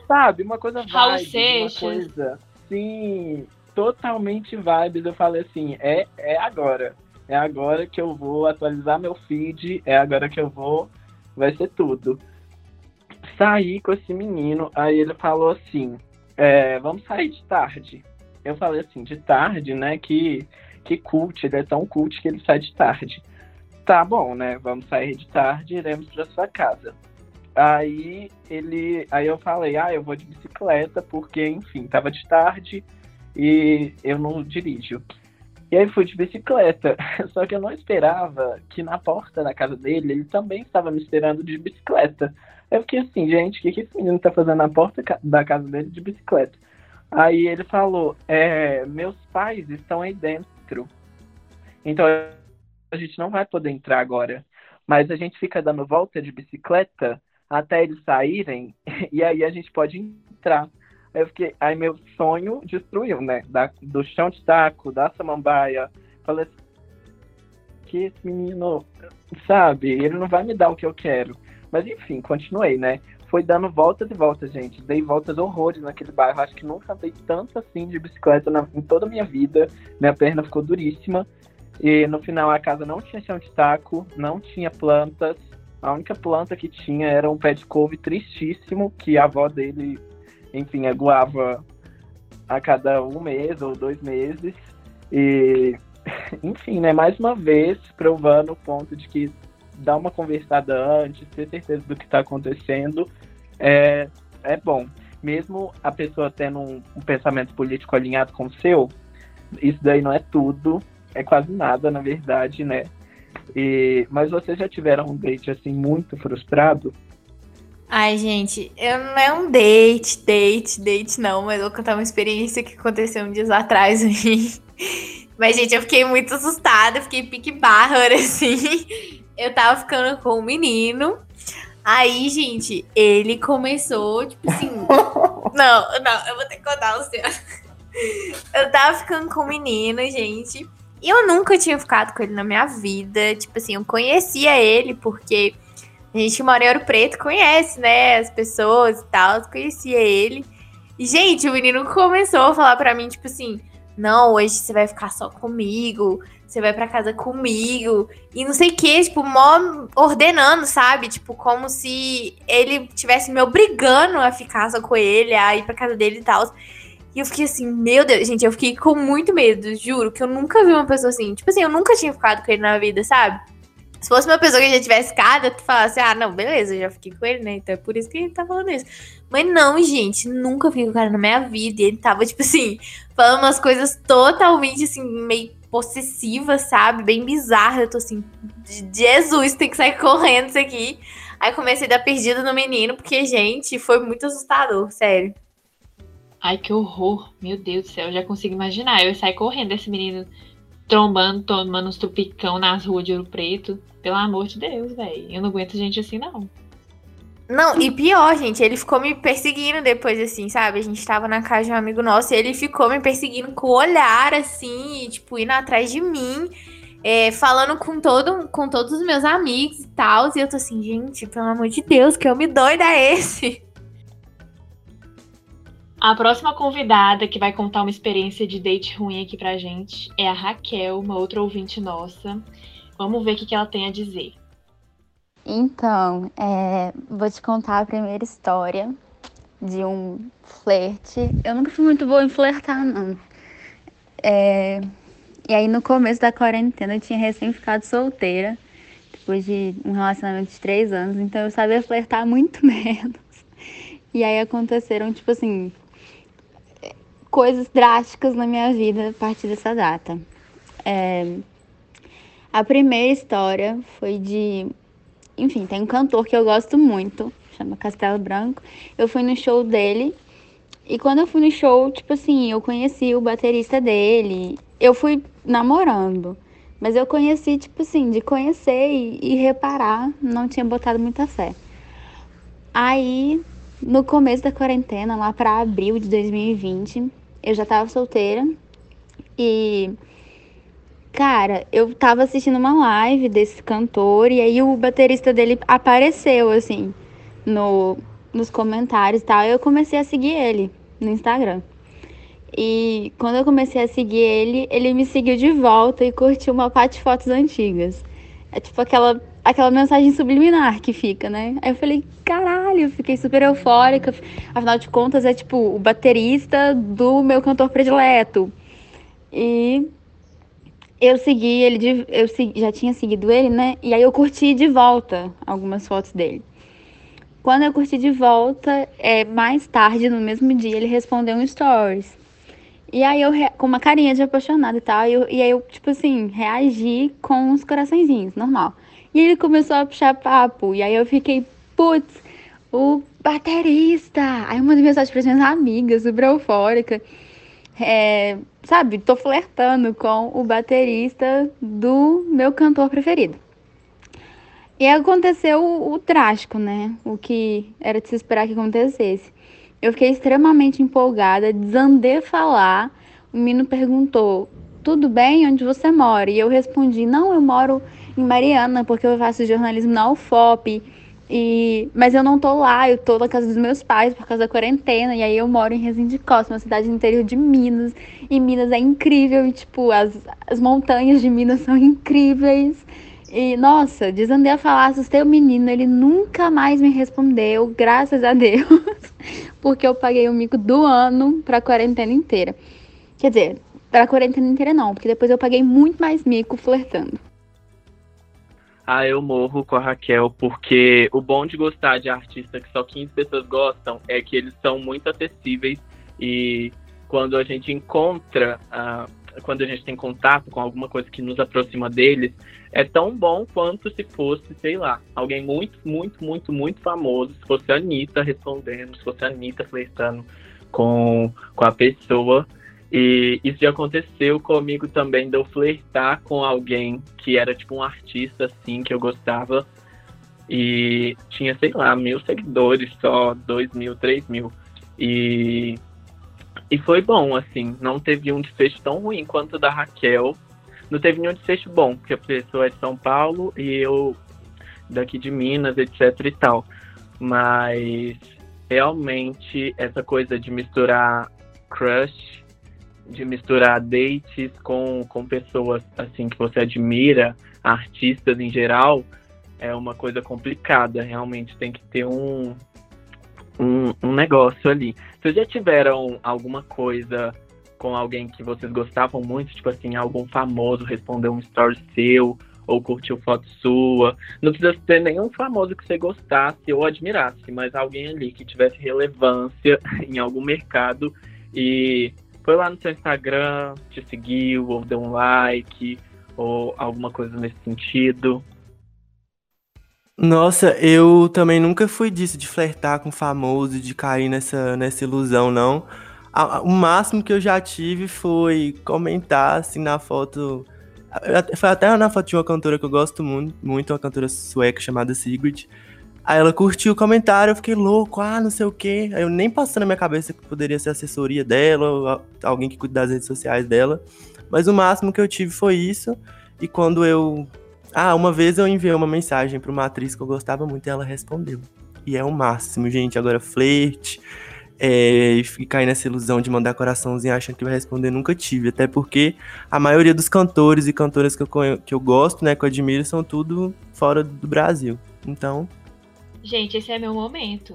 Sabe, uma coisa vibe, uma coisa, sim, totalmente vibes. Eu falei assim, é, é agora. É agora que eu vou atualizar meu feed, é agora que eu vou, vai ser tudo. Saí com esse menino, aí ele falou assim, é, vamos sair de tarde. Eu falei assim, de tarde, né, que, que cult, ele é tão cult que ele sai de tarde. Tá bom, né, vamos sair de tarde, iremos pra sua casa. Aí ele, aí eu falei, ah, eu vou de bicicleta porque, enfim, tava de tarde e eu não dirijo. E aí fui de bicicleta, só que eu não esperava que na porta da casa dele ele também estava me esperando de bicicleta. Eu fiquei assim, gente, o que, que esse menino tá fazendo na porta da casa dele de bicicleta? Aí ele falou, é, meus pais estão aí dentro. Então a gente não vai poder entrar agora. Mas a gente fica dando volta de bicicleta até eles saírem, e aí a gente pode entrar. Aí, eu fiquei, aí meu sonho destruiu, né? Da, do chão de taco, da samambaia. Falei assim, que esse menino, sabe, ele não vai me dar o que eu quero. Mas enfim, continuei, né? Foi dando voltas e voltas, gente. Dei voltas horrores naquele bairro. Acho que nunca andei tanto assim de bicicleta na- em toda a minha vida. Minha perna ficou duríssima. E no final a casa não tinha chão de taco, não tinha plantas. A única planta que tinha era um pé de couve tristíssimo, que a avó dele, enfim, aguava a cada um mês ou dois meses. E, enfim, né, mais uma vez provando o ponto de que dar uma conversada antes, ter certeza do que está acontecendo, é, é bom. Mesmo a pessoa tendo um, um pensamento político alinhado com o seu, isso daí não é tudo, é quase nada, na verdade, né? E, mas vocês já tiveram um date assim muito frustrado? Ai, gente, eu não é um date, date, date, não, mas vou contar uma experiência que aconteceu um dias atrás aí. Mas, gente, eu fiquei muito assustada, fiquei pique bárbara, assim. Eu tava ficando com um menino. Aí, gente, ele começou, tipo assim. não, não, eu vou ter que contar o seu. Eu tava ficando com um menino, gente. Eu nunca tinha ficado com ele na minha vida. Tipo assim, eu conhecia ele porque a gente mora em Ouro Preto conhece, né? As pessoas e tal, conhecia ele. E, gente, o menino começou a falar pra mim, tipo assim, não, hoje você vai ficar só comigo, você vai pra casa comigo, e não sei o que, tipo, mó ordenando, sabe? Tipo, como se ele tivesse me obrigando a ficar só com ele, a ir pra casa dele e tal. E eu fiquei assim, meu Deus, gente, eu fiquei com muito medo, juro, que eu nunca vi uma pessoa assim. Tipo assim, eu nunca tinha ficado com ele na vida, sabe? Se fosse uma pessoa que já tivesse ficado, eu falasse, ah, não, beleza, eu já fiquei com ele, né? Então é por isso que ele tá falando isso. Mas não, gente, nunca fiquei com o cara na minha vida. E ele tava, tipo assim, falando umas coisas totalmente, assim, meio possessivas, sabe? Bem bizarras. Eu tô assim, Jesus, tem que sair correndo isso aqui. Aí comecei a dar perdida no menino, porque, gente, foi muito assustador, sério. Ai, que horror. Meu Deus do céu, eu já consigo imaginar. Eu saí correndo desse menino trombando, tomando uns tupicão nas ruas de Ouro Preto. Pelo amor de Deus, velho. Eu não aguento gente assim, não. Não, e pior, gente, ele ficou me perseguindo depois, assim, sabe? A gente tava na casa de um amigo nosso e ele ficou me perseguindo com o olhar, assim, e, tipo, indo atrás de mim, é, falando com, todo, com todos os meus amigos e tal. E eu tô assim, gente, pelo amor de Deus, que homem doido é esse? A próxima convidada que vai contar uma experiência de date ruim aqui pra gente é a Raquel, uma outra ouvinte nossa. Vamos ver o que, ela tem a dizer. Então, é, vou te contar a primeira história de um flerte. Eu nunca fui muito boa em flertar, não. É, e aí, no começo da quarentena, eu tinha recém ficado solteira, depois de um relacionamento de três anos, então eu sabia flertar muito menos. E aí aconteceram, tipo assim, coisas drásticas na minha vida a partir dessa data. É, a primeira história foi de. Enfim, tem um cantor que eu gosto muito, chama Castelo Branco. Eu fui no show dele. E quando eu fui no show, tipo assim, eu conheci o baterista dele. Eu fui namorando. Mas eu conheci, tipo assim, de conhecer e, e reparar, não tinha botado muita fé. Aí, no começo da quarentena, lá para abril de 2020, eu já tava solteira. E Cara, eu tava assistindo uma live desse cantor e aí o baterista dele apareceu, assim, no, nos comentários e tal. E eu comecei a seguir ele no Instagram. E quando eu comecei a seguir ele, ele me seguiu de volta e curtiu uma parte de fotos antigas. É tipo aquela, aquela mensagem subliminar que fica, né? Aí eu falei, caralho, fiquei super eufórica. Afinal de contas, é tipo o baterista do meu cantor predileto. E eu segui ele, de, eu já tinha seguido ele, né? E aí eu curti de volta algumas fotos dele. Quando eu curti de volta, é, mais tarde, no mesmo dia, ele respondeu um stories. E aí eu, com uma carinha de apaixonado e tal, eu, e aí eu, tipo assim, reagi com uns coraçõezinhos, normal. E ele começou a puxar papo, e aí eu fiquei, putz, o baterista! Aí eu mandei mensagem para minhas amigas, super eufórica é, sabe, tô flertando com o baterista do meu cantor preferido. E aconteceu o, o trágico, né? O que era de se esperar que acontecesse. Eu fiquei extremamente empolgada, desandei falar. O menino perguntou: Tudo bem? Onde você mora? E eu respondi: Não, eu moro em Mariana, porque eu faço jornalismo na UFOP. E, mas eu não tô lá, eu tô na casa dos meus pais por causa da quarentena. E aí eu moro em Resende Costa, uma cidade no interior de Minas. E Minas é incrível, e tipo, as, as montanhas de Minas são incríveis. E, nossa, desandei a falar, assustei o menino, ele nunca mais me respondeu, graças a Deus. Porque eu paguei o mico do ano pra quarentena inteira. Quer dizer, pra quarentena inteira não, porque depois eu paguei muito mais mico flertando. Ah, eu morro com a Raquel, porque o bom de gostar de artista que só 15 pessoas gostam é que eles são muito acessíveis e quando a gente encontra, uh, quando a gente tem contato com alguma coisa que nos aproxima deles, é tão bom quanto se fosse, sei lá, alguém muito, muito, muito, muito famoso, se fosse a Anitta respondendo, se fosse a Anitta flertando com, com a pessoa. E isso já aconteceu comigo também, de eu flertar com alguém que era tipo um artista assim, que eu gostava. E tinha, sei lá, mil seguidores só, dois mil, três mil. E, e foi bom, assim, não teve um desfecho tão ruim quanto o da Raquel. Não teve nenhum desfecho bom, porque a pessoa é de São Paulo e eu daqui de Minas, etc e tal. Mas realmente essa coisa de misturar crush, de misturar dates com, com pessoas assim que você admira, artistas em geral, é uma coisa complicada. Realmente tem que ter um, um, um negócio ali. Vocês já tiveram alguma coisa com alguém que vocês gostavam muito, tipo assim, algum famoso respondeu um story seu ou curtiu foto sua. Não precisa ter nenhum famoso que você gostasse ou admirasse, mas alguém ali que tivesse relevância em algum mercado e foi lá no seu Instagram, te seguiu, ou deu um like, ou alguma coisa nesse sentido. Nossa, eu também nunca fui disso, de flertar com famoso, de cair nessa, nessa ilusão, não. O máximo que eu já tive foi comentar, assim, na foto foi até na foto de uma cantora que eu gosto muito, muito uma cantora sueca chamada Sigrid. Aí ela curtiu o comentário, eu fiquei louco, ah, não sei o quê. Aí eu nem passando na minha cabeça que poderia ser assessoria dela, ou alguém que cuida das redes sociais dela. Mas o máximo que eu tive foi isso. E quando eu. Ah, uma vez eu enviei uma mensagem para uma atriz que eu gostava muito e ela respondeu. E é o máximo, gente. Agora, flerte é, e cair nessa ilusão de mandar coraçãozinho achando que vai responder, nunca tive. Até porque a maioria dos cantores e cantoras que eu, que eu gosto, né, que eu admiro, são tudo fora do Brasil. Então. Gente, esse é meu momento.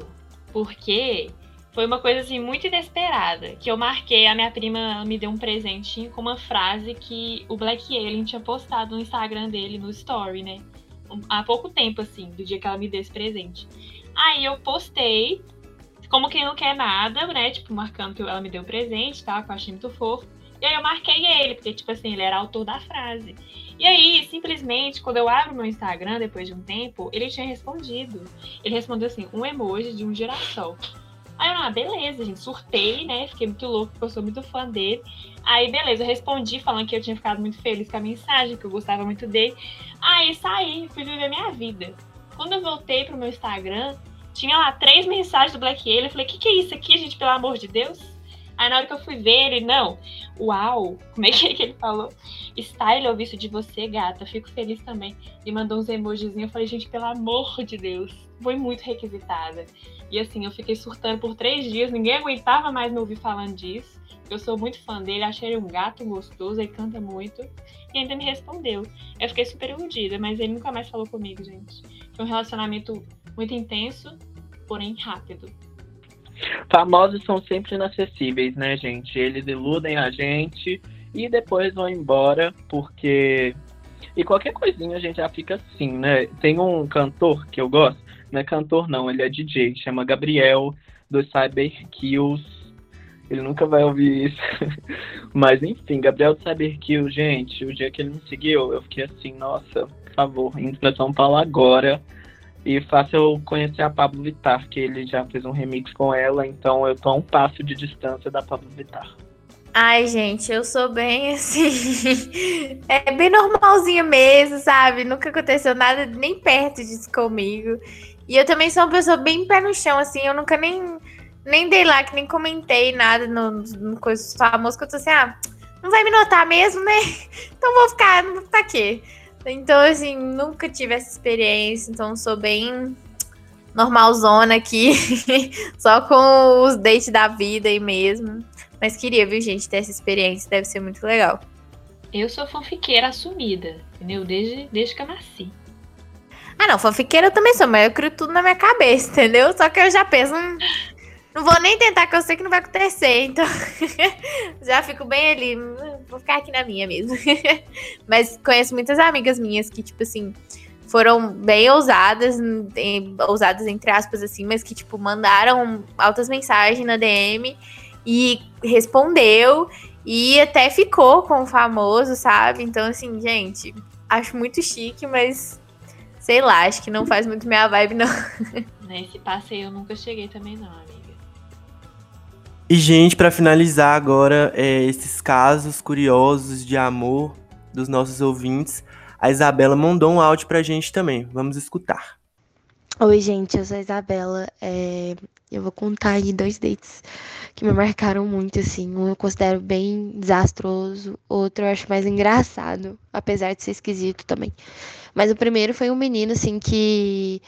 Porque foi uma coisa assim muito inesperada. Que eu marquei, a minha prima me deu um presentinho com uma frase que o Black Alien tinha postado no Instagram dele, no story, né? Há pouco tempo, assim, do dia que ela me deu esse presente. Aí eu postei como quem não quer nada, né? Tipo, marcando que ela me deu um presente, tá? Que eu achei muito fofo. E aí eu marquei ele, porque, tipo assim, ele era autor da frase. E aí, simplesmente, quando eu abro meu Instagram, depois de um tempo, ele tinha respondido. Ele respondeu assim, um emoji de um girassol. Aí eu, ah, beleza, gente, surtei, né? Fiquei muito louco, porque eu sou muito fã dele. Aí, beleza, eu respondi falando que eu tinha ficado muito feliz com a mensagem, que eu gostava muito dele. Aí saí, fui viver minha vida. Quando eu voltei pro meu Instagram, tinha lá três mensagens do Black Alien. Eu falei, o que, que é isso aqui, gente, pelo amor de Deus? Aí na hora que eu fui ver, ele, não, uau, como é que, é que ele falou? Style, eu visto de você, gata, fico feliz também. E mandou uns emojizinhos, eu falei, gente, pelo amor de Deus, foi muito requisitada. E assim, eu fiquei surtando por três dias, ninguém aguentava mais me ouvir falando disso. Eu sou muito fã dele, achei ele um gato gostoso, ele canta muito. E ainda me respondeu. Eu fiquei super iludida, mas ele nunca mais falou comigo, gente. Foi um relacionamento muito intenso, porém rápido. Famosos são sempre inacessíveis, né, gente? Eles iludem a gente e depois vão embora, porque. E qualquer coisinha a gente já fica assim, né? Tem um cantor que eu gosto, não é cantor não, ele é DJ, chama Gabriel dos Cyber Kills. Ele nunca vai ouvir isso. Mas enfim, Gabriel do Cyber Kills, gente, o dia que ele me seguiu, eu fiquei assim, nossa, por favor, indo pra São Paulo agora e faça eu conhecer a Pablo Vittar, que ele já fez um remix com ela, então eu tô a um passo de distância da Pablo Vittar. Ai, gente, eu sou bem assim. é bem normalzinha mesmo, sabe? Nunca aconteceu nada nem perto disso comigo. E eu também sou uma pessoa bem pé no chão, assim. Eu nunca nem, nem dei like, nem comentei nada no, no coisa famosa que eu tô assim, ah, não vai me notar mesmo, né? Então vou ficar, não vou aqui. Então, assim, nunca tive essa experiência, então sou bem normalzona aqui, só com os dates da vida aí mesmo. Mas queria, viu, gente, ter essa experiência, deve ser muito legal. Eu sou fanfiqueira assumida, entendeu? Desde, desde que eu nasci. Ah, não, fanfiqueira eu também sou, mas eu crio tudo na minha cabeça, entendeu? Só que eu já penso, hum, não vou nem tentar, que eu sei que não vai acontecer. Então, já fico bem ali. Vou ficar aqui na minha mesmo. Mas conheço muitas amigas minhas que, tipo assim, foram bem ousadas, ousadas entre aspas, assim, mas que, tipo, mandaram altas mensagens na DM e respondeu e até ficou com o famoso, sabe? Então, assim, gente, acho muito chique, mas sei lá, acho que não faz muito minha vibe, não. Nesse passeio eu nunca cheguei também, não. E, gente, para finalizar agora é, esses casos curiosos de amor dos nossos ouvintes, a Isabela mandou um áudio pra gente também. Vamos escutar. Oi, gente, eu sou a Isabela. É, eu vou contar aí dois dates que me marcaram muito, assim. Um eu considero bem desastroso, outro eu acho mais engraçado, apesar de ser esquisito também. Mas o primeiro foi um menino, assim, que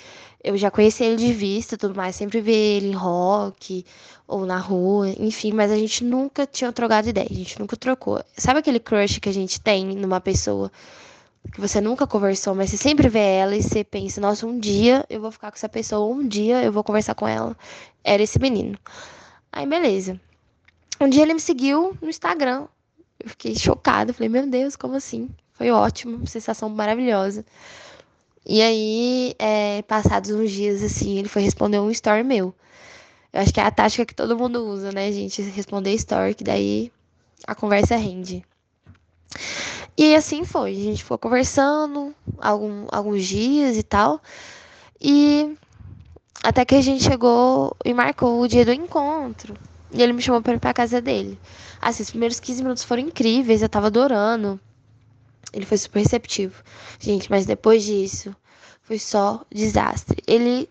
eu já conheci ele de vista tudo mais, sempre vi ele em rock ou na rua, enfim, mas a gente nunca tinha trocado ideia, a gente nunca trocou. Sabe aquele crush que a gente tem numa pessoa que você nunca conversou, mas você sempre vê ela e você pensa, nossa, um dia eu vou ficar com essa pessoa, um dia eu vou conversar com ela. Era esse menino. Aí, beleza. Um dia ele me seguiu no Instagram. Eu fiquei chocada, falei, meu Deus, como assim? Foi ótimo, sensação maravilhosa. E aí, é, passados uns dias, assim, ele foi responder um story meu. Eu acho que é a tática que todo mundo usa, né, gente? Responder story, que daí a conversa rende. E assim foi. A gente ficou conversando algum, alguns dias e tal. E até que a gente chegou e marcou o dia do encontro. E ele me chamou para ir pra casa dele. Assim, os primeiros 15 minutos foram incríveis, eu tava adorando. Ele foi super receptivo. Gente, mas depois disso, foi só desastre. Ele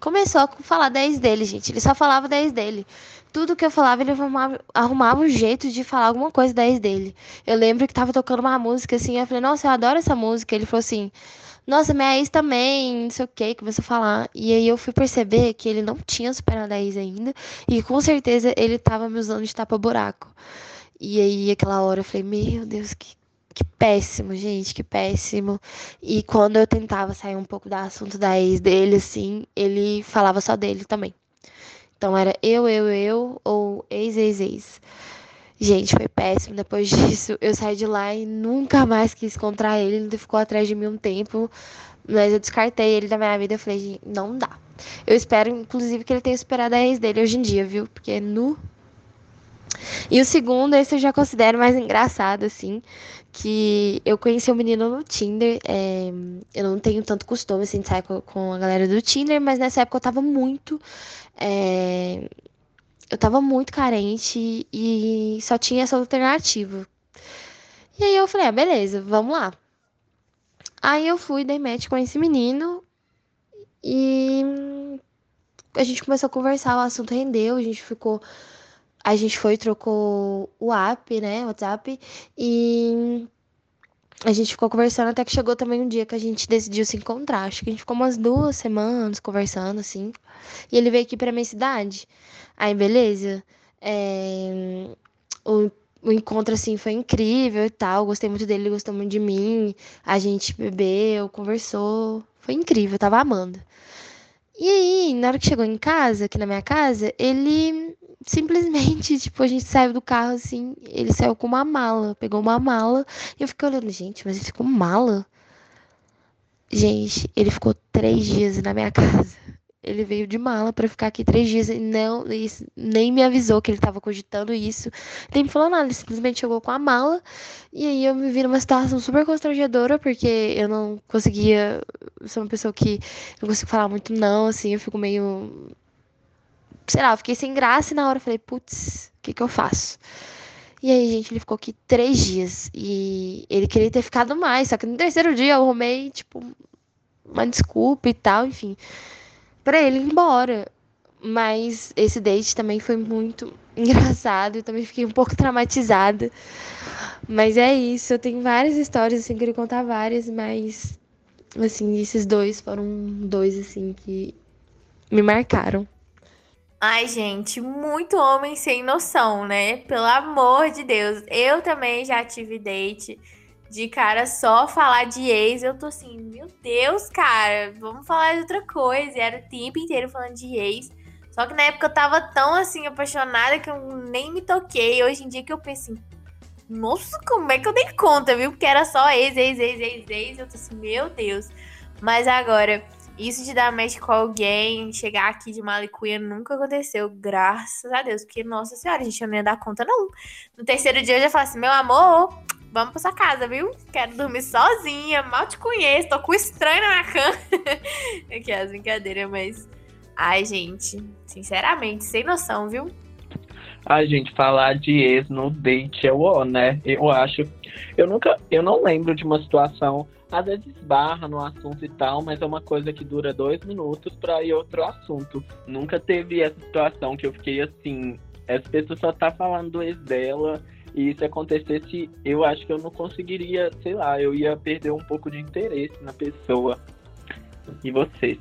começou a falar 10 dele, gente. Ele só falava 10 dele. Tudo que eu falava, ele arrumava, arrumava um jeito de falar alguma coisa 10 dele. Eu lembro que tava tocando uma música assim, eu falei, nossa, eu adoro essa música. Ele falou assim, nossa, minha ex também, não sei o que, começou a falar. E aí eu fui perceber que ele não tinha superado a ex ainda. E com certeza ele tava me usando de tapa-buraco. E aí aquela hora eu falei, meu Deus, que que péssimo, gente, que péssimo. E quando eu tentava sair um pouco do assunto da ex dele, assim, ele falava só dele também. Então era eu, eu, eu, ou ex, ex, ex. Gente, foi péssimo. Depois disso, eu saí de lá e nunca mais quis encontrar ele. Ele ficou atrás de mim um tempo. Mas eu descartei ele da minha vida. Eu falei, não dá. Eu espero, inclusive, que ele tenha superado a ex dele hoje em dia, viu? Porque nu. E o segundo, esse eu já considero mais engraçado, assim que eu conheci um menino no Tinder. É, eu não tenho tanto costume assim, de sair com, com, a galera do Tinder, mas nessa época eu tava muito. É, eu tava muito carente e só tinha essa alternativa. E aí eu falei, ah, beleza, vamos lá. Aí eu fui, dei match com esse menino e a gente começou a conversar, o assunto rendeu, a gente ficou a gente foi trocou o app, né, WhatsApp, e a gente ficou conversando até que chegou também um dia que a gente decidiu se encontrar. Acho que a gente ficou umas duas semanas conversando, assim. E ele veio aqui pra minha cidade. Aí, beleza. É... O, o encontro, assim, foi incrível e tal. Gostei muito dele, ele gostou muito de mim. A gente bebeu, conversou. Foi incrível, eu tava amando. E aí, na hora que chegou em casa, aqui na minha casa, ele simplesmente, tipo, a gente saiu do carro assim, ele saiu com uma mala, pegou uma mala, e eu fiquei olhando, gente, mas ele ficou mala? Gente, ele ficou três dias na minha casa. Ele veio de mala para ficar aqui três dias e não nem me avisou que ele estava cogitando isso. Nem me falou nada, ele simplesmente chegou com a mala. E aí eu me vi numa situação super constrangedora, porque eu não conseguia. Sou uma pessoa que não consigo falar muito não, assim, eu fico meio sei lá, eu fiquei sem graça e na hora eu falei, putz, o que que eu faço? E aí, gente, ele ficou aqui três dias. E ele queria ter ficado mais. Só que no terceiro dia eu arrumei, tipo, uma desculpa e tal, enfim. Pra ele ir embora. Mas esse date também foi muito engraçado. Eu também fiquei um pouco traumatizada. Mas é isso. Eu tenho várias histórias, assim, queria contar várias, mas. Assim, esses dois foram dois, assim, que me marcaram. Ai, gente, muito homem sem noção, né? Pelo amor de Deus. Eu também já tive date de cara só falar de ex. Eu tô assim, meu Deus, cara, vamos falar de outra coisa. E era o tempo inteiro falando de ex. Só que na época eu tava tão assim, apaixonada que eu nem me toquei. Hoje em dia que eu penso assim, nossa, como é que eu dei conta, viu? Porque era só ex, ex, ex, ex, ex. Eu tô assim, meu Deus. Mas agora. Isso de dar match com alguém, chegar aqui de malicuia, nunca aconteceu, graças a Deus. Porque, nossa senhora, a gente não ia dar conta, não. No terceiro dia eu já falei assim: meu amor, vamos pra sua casa, viu? Quero dormir sozinha, mal te conheço, tô com estranho na minha cama. Aqui as brincadeiras, mas. Ai, gente, sinceramente, sem noção, viu? Ai, gente, falar de ex no date é o né? Eu acho. Eu nunca. Eu não lembro de uma situação às vezes esbarra no assunto e tal, mas é uma coisa que dura dois minutos para ir outro assunto. Nunca teve essa situação que eu fiquei assim, essa pessoa só tá falando do ex dela E se acontecesse, eu acho que eu não conseguiria, sei lá, eu ia perder um pouco de interesse na pessoa. E vocês?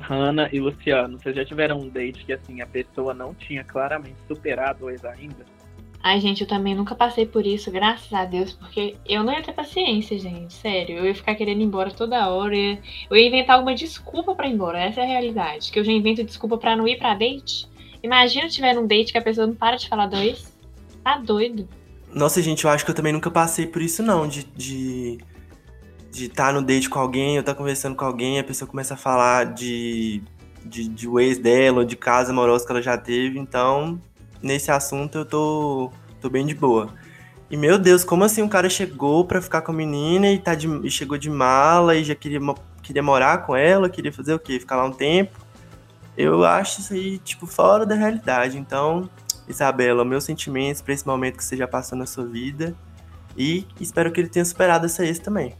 Hanna e Luciano, vocês já tiveram um date que assim a pessoa não tinha claramente superado eles ainda? Ai, gente, eu também nunca passei por isso, graças a Deus, porque eu não ia ter paciência, gente, sério. Eu ia ficar querendo ir embora toda hora. Eu ia inventar alguma desculpa para ir embora, essa é a realidade. Que eu já invento desculpa para não ir pra date. Imagina tiver um date que a pessoa não para de falar dois. Tá doido. Nossa, gente, eu acho que eu também nunca passei por isso, não. De estar de, de tá no date com alguém, eu tá conversando com alguém, a pessoa começa a falar de, de, de ex dela, ou de casa amorosa que ela já teve. Então, nesse assunto eu tô, tô bem de boa. E meu Deus, como assim um cara chegou pra ficar com a menina e, tá de, e chegou de mala e já queria, queria morar com ela, queria fazer o quê? Ficar lá um tempo? Eu acho isso aí, tipo, fora da realidade. Então, Isabela, meus sentimentos pra esse momento que você já passou na sua vida. E espero que ele tenha superado essa ex também.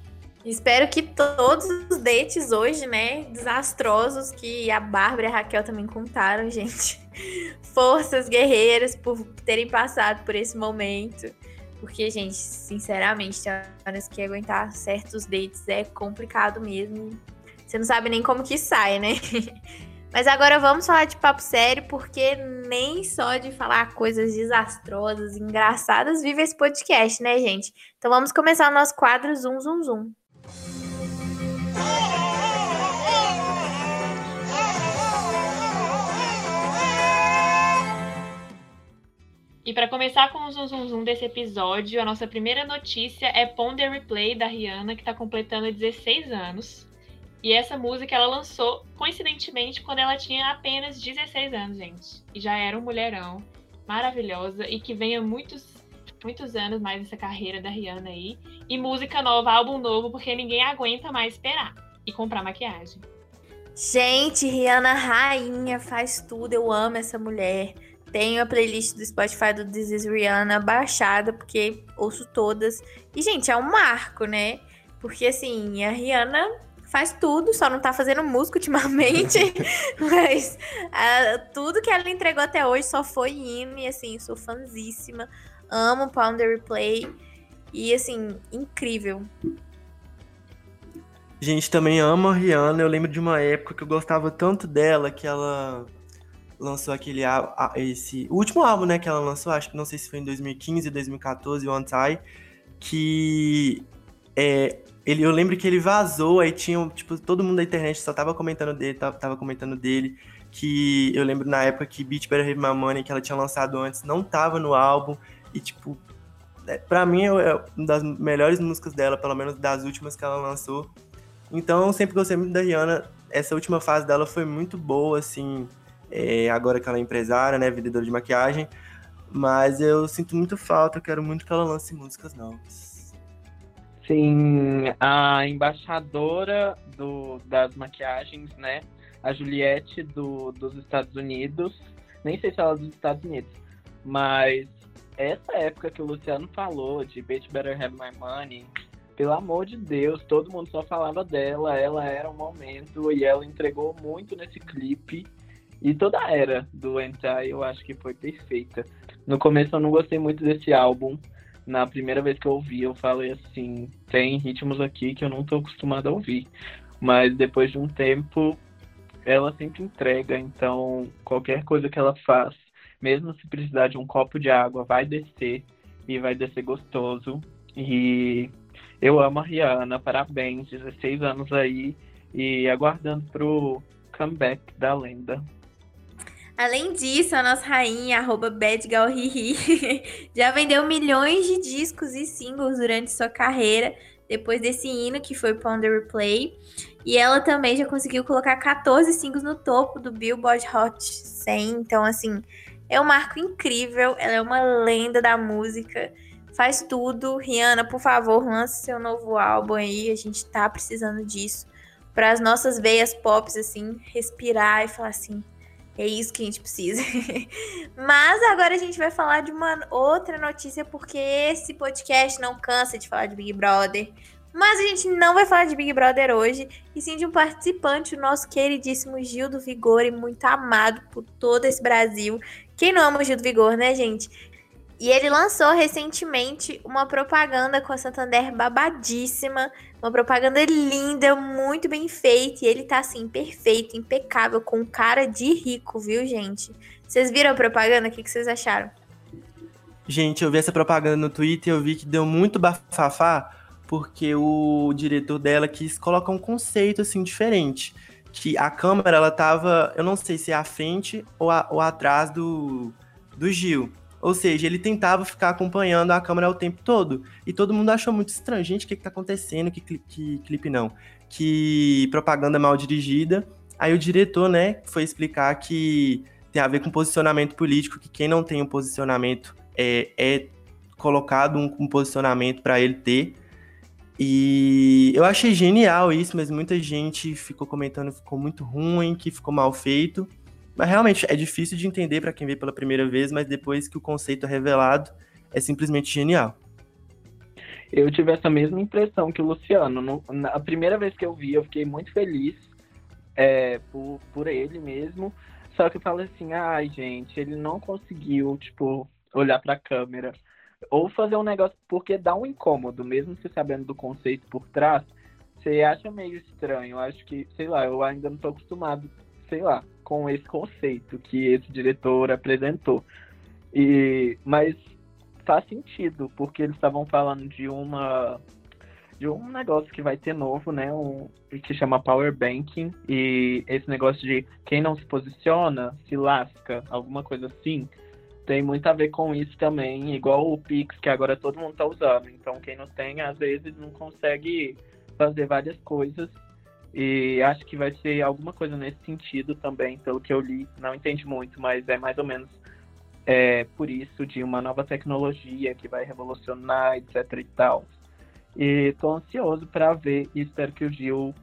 Espero que todos os dates hoje, né, desastrosos que a Bárbara e a Raquel também contaram, gente. Forças guerreiras por terem passado por esse momento. Porque, gente, sinceramente, tem horas que aguentar certos dates é complicado mesmo. Você não sabe nem como que sai, né? Mas agora vamos falar de papo sério, porque nem só de falar coisas desastrosas, engraçadas, vive esse podcast, né, gente? Então vamos começar o nosso quadro Zoom Zoom Zoom. E para começar com o zoom, zoom, zoom desse episódio, a nossa primeira notícia é Ponder Replay da Rihanna, que está completando 16 anos. E essa música ela lançou coincidentemente quando ela tinha apenas 16 anos, gente. E já era um mulherão maravilhosa e que vem há muitos, muitos anos mais nessa carreira da Rihanna aí. E música nova, álbum novo, porque ninguém aguenta mais esperar e comprar maquiagem. Gente, Rihanna rainha, faz tudo. Eu amo essa mulher. Tenho a playlist do Spotify do This is Rihanna baixada, porque ouço todas. E, gente, é um marco, né? Porque, assim, a Rihanna faz tudo, só não tá fazendo música ultimamente. mas tudo que ela entregou até hoje só foi hino. E, assim, sou fãzíssima. Amo Pounder Replay. E, assim, incrível. Gente, também amo a Rihanna. Eu lembro de uma época que eu gostava tanto dela que ela lançou aquele esse o último álbum, né, que ela lançou, acho que não sei se foi em 2015, 2014, One Time, que é, ele, eu lembro que ele vazou, aí tinha, tipo, todo mundo da internet só tava comentando dele, tava, tava comentando dele, que eu lembro na época que Beat Better Have My Money, que ela tinha lançado antes, não tava no álbum, e tipo, é, pra mim é, é uma das melhores músicas dela, pelo menos das últimas que ela lançou. Então sempre gostei muito da Rihanna, essa última fase dela foi muito boa, assim, é, agora que ela é empresária, né, vendedora de maquiagem. Mas eu sinto muito falta, eu quero muito que ela lance músicas novas. Sim, a embaixadora do, das maquiagens, né, a Juliette do, dos Estados Unidos, nem sei se ela é dos Estados Unidos, mas essa época que o Luciano falou de Bitch Better Have My Money, pelo amor de Deus, todo mundo só falava dela, ela era um momento e ela entregou muito nesse clipe. E toda a era do Anti eu acho que foi perfeita. No começo eu não gostei muito desse álbum. Na primeira vez que eu ouvi, eu falei assim: tem ritmos aqui que eu não tô acostumado a ouvir. Mas depois de um tempo, ela sempre entrega. Então, qualquer coisa que ela faz, mesmo se precisar de um copo de água, vai descer e vai descer gostoso. E eu amo a Rihanna, parabéns, 16 anos aí e aguardando pro comeback da lenda. Além disso, a nossa rainha, arroba badgalhihi, já vendeu milhões de discos e singles durante sua carreira, depois desse hino que foi Ponder Replay. E ela também já conseguiu colocar 14 singles no topo do Billboard Hot 100. Então, assim, é um marco incrível. Ela é uma lenda da música. Faz tudo. Rihanna, por favor, lance seu novo álbum aí. A gente tá precisando disso. Para as nossas veias pop, assim, respirar e falar assim: é isso que a gente precisa. Mas agora a gente vai falar de uma outra notícia, porque esse podcast não cansa de falar de Big Brother. Mas a gente não vai falar de Big Brother hoje, e sim de um participante, o nosso queridíssimo Gil do Vigor, e muito amado por todo esse Brasil. Quem não ama o Gil do Vigor, né, gente? E ele lançou recentemente uma propaganda com a Santander babadíssima. Uma propaganda linda, muito bem feita. E ele tá assim, perfeito, impecável, com cara de rico, viu, gente? Vocês viram a propaganda? O que vocês acharam? Gente, eu vi essa propaganda no Twitter e eu vi que deu muito bafafá, porque o diretor dela quis colocar um conceito assim diferente. Que a câmera, ela tava, eu não sei se é à frente ou, a- ou atrás do, do Gil. Ou seja, ele tentava ficar acompanhando a câmera o tempo todo. E todo mundo achou muito estranho. Gente, o que, que tá acontecendo? Que, cli- que clipe não? Que propaganda mal dirigida. Aí o diretor, né, foi explicar que tem a ver com posicionamento político, que quem não tem um posicionamento é, é colocado um, um posicionamento para ele ter. E eu achei genial isso, mas muita gente ficou comentando que ficou muito ruim, que ficou mal feito. Mas realmente é difícil de entender para quem vê pela primeira vez, mas depois que o conceito é revelado, é simplesmente genial. Eu tive essa mesma impressão que o Luciano. No- na a primeira vez que eu vi, eu fiquei muito feliz é, por, por ele mesmo. Só que eu falei assim, ai, gente, ele não conseguiu, tipo, olhar pra câmera. Ou fazer um negócio, porque dá um incômodo, mesmo você sabendo do conceito por trás, você acha meio estranho. Eu acho que, sei lá, eu ainda não tô acostumado, sei lá, com esse conceito que esse diretor apresentou. E, mas faz sentido, porque eles estavam falando de uma de um negócio que vai ter novo, né? Um, que chama Power Banking. E esse negócio de quem não se posiciona se lasca, alguma coisa assim. Tem muito a ver com isso também, igual o Pix, que agora todo mundo tá usando. Então quem não tem, às vezes, não consegue fazer várias coisas. E acho que vai ser alguma coisa nesse sentido também, pelo que eu li. Não entendi muito, mas é mais ou menos é, por isso de uma nova tecnologia que vai revolucionar, etc e tal. E tô ansioso para ver e espero que o Gil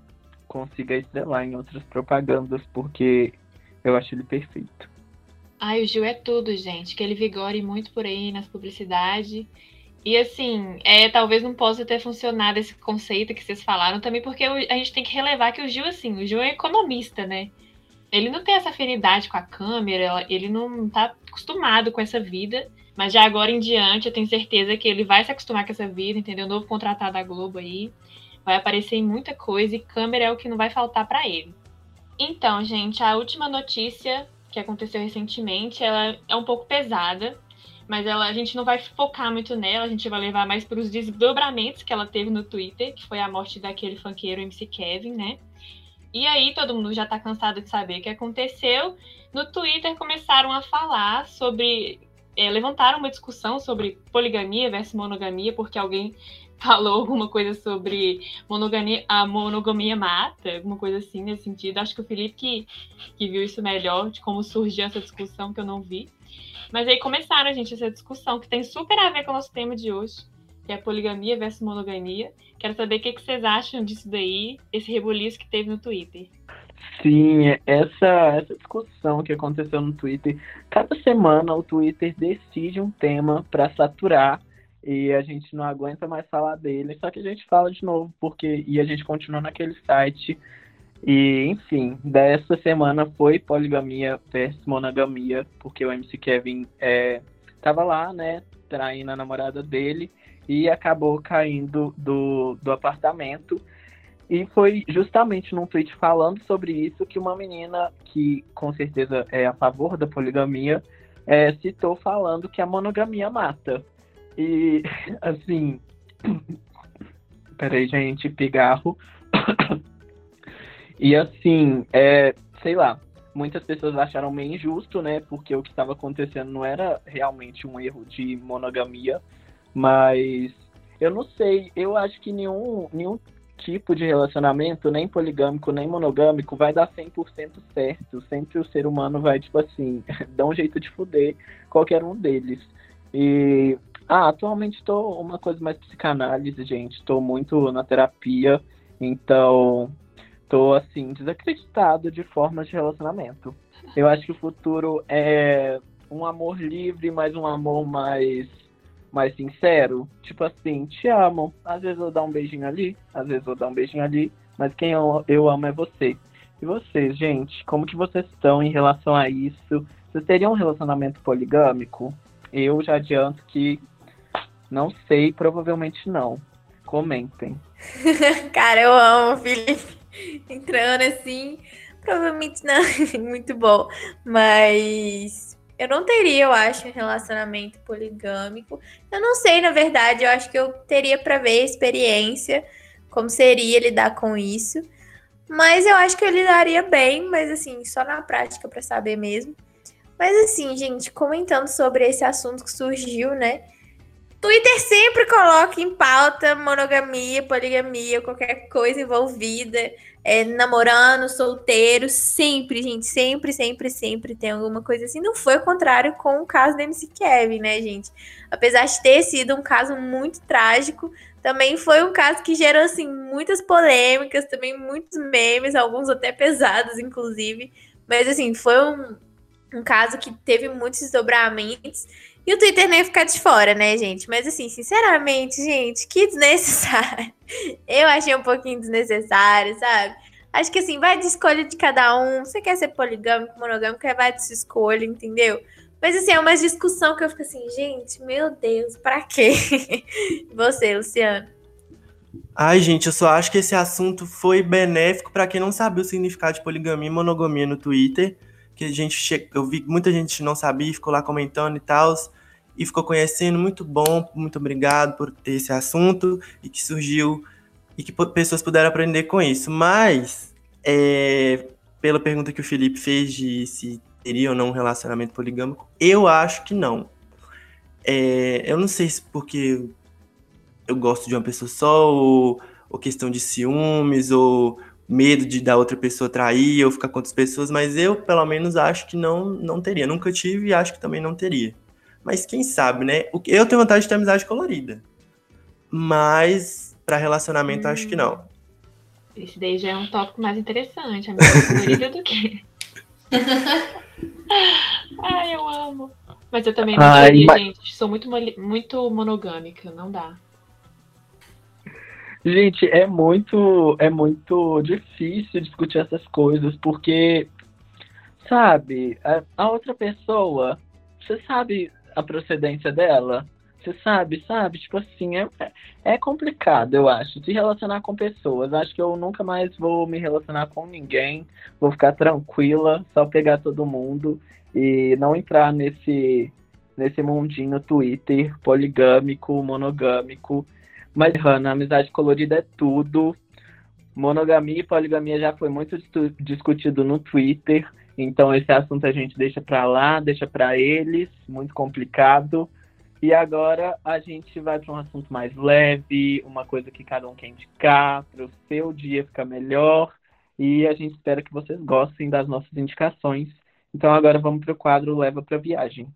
consiga estrelar em outras propagandas, porque eu acho ele perfeito. Ai, o Gil é tudo, gente. Que ele vigore muito por aí nas publicidades. E assim, é, talvez não possa ter funcionado esse conceito que vocês falaram também, porque a gente tem que relevar que o Gil, assim, o Gil é economista, né? Ele não tem essa afinidade com a câmera, ele não tá acostumado com essa vida. Mas já agora em diante, eu tenho certeza que ele vai se acostumar com essa vida, entendeu? Novo contratado da Globo aí. Vai aparecer em muita coisa e câmera é o que não vai faltar para ele. Então, gente, a última notícia que aconteceu recentemente, ela é um pouco pesada, mas ela, a gente não vai focar muito nela, a gente vai levar mais para os desdobramentos que ela teve no Twitter, que foi a morte daquele funkeiro MC Kevin, né? E aí todo mundo já tá cansado de saber o que aconteceu. No Twitter começaram a falar sobre. é, levantaram uma discussão sobre poligamia versus monogamia, porque alguém falou alguma coisa sobre monogamia, a monogamia mata, alguma coisa assim nesse sentido. Acho que o Felipe que, que viu isso melhor, de como surgiu essa discussão que eu não vi. Mas aí começaram, gente, essa discussão que tem super a ver com o nosso tema de hoje, que é poligamia versus monogamia. Quero saber o que, vocês acham disso daí, esse rebuliço que teve no Twitter. Sim, essa, essa discussão que aconteceu no Twitter, cada semana o Twitter decide um tema para saturar e a gente não aguenta mais falar dele, só que a gente fala de novo, porque e a gente continua naquele site. E, enfim, dessa semana foi poligamia versus monogamia, porque o MC Kevin é, tava lá, né, traindo a namorada dele e acabou caindo do, do apartamento. E foi justamente num tweet falando sobre isso que uma menina que com certeza é a favor da poligamia é, citou falando que a monogamia mata. E assim. Peraí, gente, pigarro. E assim, é, sei lá, muitas pessoas acharam meio injusto, né? Porque o que estava acontecendo não era realmente um erro de monogamia, mas eu não sei, eu acho que nenhum, nenhum tipo de relacionamento, nem poligâmico, nem monogâmico, vai dar 100% certo. Sempre o ser humano vai, tipo assim, dar um jeito de fuder qualquer um deles. E, ah, atualmente tô uma coisa mais psicanálise, gente. Tô muito na terapia, então tô, assim, desacreditado de formas de relacionamento. Eu acho que o futuro é um amor livre, mas um amor mais mais sincero, tipo assim, te amo. Às vezes eu dar um beijinho ali, às vezes eu dar um beijinho ali, mas quem eu, eu amo é você. E vocês, gente, como que vocês estão em relação a isso? Vocês teriam um relacionamento poligâmico? eu já adianto que não sei, provavelmente não. Comentem. Cara, eu amo Felipe entrando assim. Provavelmente não. Muito bom. Mas eu não teria, eu acho, um relacionamento poligâmico. Eu não sei, na verdade. Eu acho que eu teria para ver a experiência, como seria lidar com isso. Mas eu acho que eu lidaria bem, mas assim, só na prática para saber mesmo. Mas assim, gente, comentando sobre esse assunto que surgiu, né? Twitter sempre coloca em pauta monogamia, poligamia, qualquer coisa envolvida, é, namorando, solteiro, sempre, gente, sempre, sempre, sempre tem alguma coisa assim. Não foi o contrário com o caso da MC Kevin, né, gente? Apesar de ter sido um caso muito trágico, também foi um caso que gerou, assim, muitas polêmicas, também muitos memes, alguns até pesados, inclusive. Mas, assim, foi um, um caso que teve muitos desdobramentos. E o Twitter nem ficar de fora, né, gente? Mas, assim, sinceramente, gente, que desnecessário. Eu achei um pouquinho desnecessário, sabe? Acho que, assim, vai de escolha de cada um. Você quer ser poligâmico, monogâmico, é vai de sua escolha, entendeu? Mas, assim, é uma discussão que eu fico assim, gente, meu Deus, pra quê? Você, Luciano? Ai, gente, eu só acho que esse assunto foi benéfico para quem não sabia o significado de poligamia e monogamia no Twitter. Que a gente che... eu vi que muita gente não sabia, ficou lá comentando e tal, e ficou conhecendo. Muito bom, muito obrigado por ter esse assunto e que surgiu e que pessoas puderam aprender com isso. Mas, é, pela pergunta que o Felipe fez de se teria ou não um relacionamento poligâmico, eu acho que não. É, eu não sei se porque eu gosto de uma pessoa só, ou, ou questão de ciúmes, ou medo de da outra pessoa trair ou ficar com outras pessoas, mas eu, pelo menos, acho que não, não teria. Nunca tive e acho que também não teria. Mas quem sabe, né? Eu tenho vontade de ter amizade colorida. Mas para relacionamento, hum. acho que não. Esse daí já é um tópico mais interessante, amizade colorida do que. Ai, eu amo. Mas eu também não Ai, mas... gente. Sou muito, muito monogâmica, não dá. Gente, é muito, é muito difícil discutir essas coisas, porque, sabe, a, a outra pessoa, você sabe a procedência dela? Você sabe, sabe? Tipo assim, é, é complicado, eu acho, se relacionar com pessoas. Acho que eu nunca mais vou me relacionar com ninguém. Vou ficar tranquila, só pegar todo mundo e não entrar nesse, nesse mundinho Twitter poligâmico, monogâmico. Mas, Hannah, amizade colorida é tudo. Monogamia e poligamia já foi muito discutido no Twitter. Então, esse assunto a gente deixa para lá, deixa para eles, muito complicado. E agora a gente vai para um assunto mais leve, uma coisa que cada um quer indicar, para o seu dia ficar melhor. E a gente espera que vocês gostem das nossas indicações. Então agora vamos para o quadro Leva para Viagem.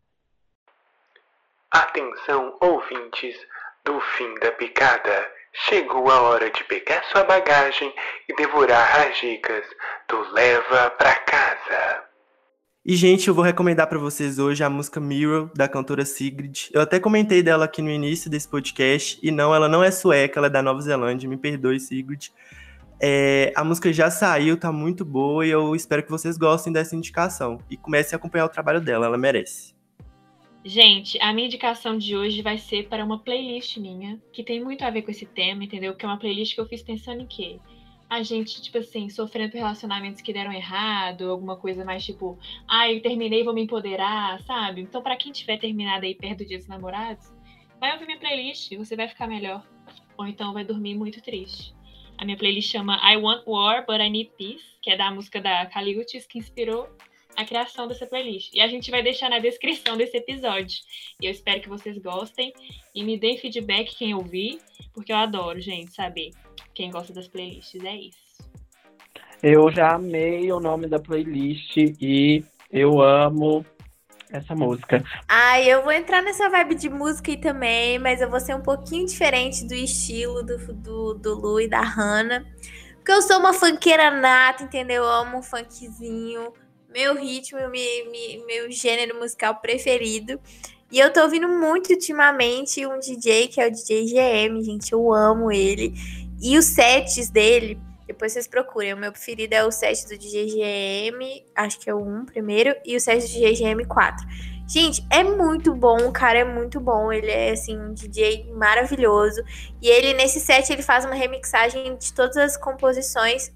Atenção, ouvintes do fim da picada. Chegou a hora de pegar sua bagagem e devorar as dicas do Leva para Casa. E, gente, eu vou recomendar para vocês hoje a música Mirror, da cantora Sigrid. Eu até comentei dela aqui no início desse podcast, e não, ela não é sueca, ela é da Nova Zelândia, me perdoe, Sigrid. É, a música já saiu, tá muito boa, e eu espero que vocês gostem dessa indicação. E comecem a acompanhar o trabalho dela, ela merece. Gente, a minha indicação de hoje vai ser para uma playlist minha, que tem muito a ver com esse tema, entendeu? Que é uma playlist que eu fiz pensando em quê? a gente, tipo assim, sofrendo relacionamentos que deram errado, alguma coisa mais tipo, ah, eu terminei, vou me empoderar, sabe? Então, para quem tiver terminado aí perto do dia dos namorados, vai ouvir minha playlist, você vai ficar melhor. Ou então vai dormir muito triste. A minha playlist chama I Want War, But I Need Peace, que é da música da Kali Uchis, que inspirou a criação dessa playlist. E a gente vai deixar na descrição desse episódio. E eu espero que vocês gostem e me deem feedback quem ouvir, porque eu adoro, gente, saber quem gosta das playlists. É isso. Eu já amei o nome da playlist e eu amo essa música. Ai, eu vou entrar nessa vibe de música aí também, mas eu vou ser um pouquinho diferente do estilo do, do, do Lu e da Hannah. Porque eu sou uma funkeira nata, entendeu? Eu amo um funkzinho. Meu ritmo, meu, gênero musical preferido. E eu tô ouvindo muito ultimamente um DJ que é o DJ GM, gente. Eu amo ele. E os sets dele, depois vocês procurem. O meu preferido é o set do DJGM, acho que é o 1 primeiro, e o set do DJGM 4. Gente, é muito bom, o cara é muito bom. Ele é assim um DJ maravilhoso. E ele nesse set ele faz uma remixagem de todas as composições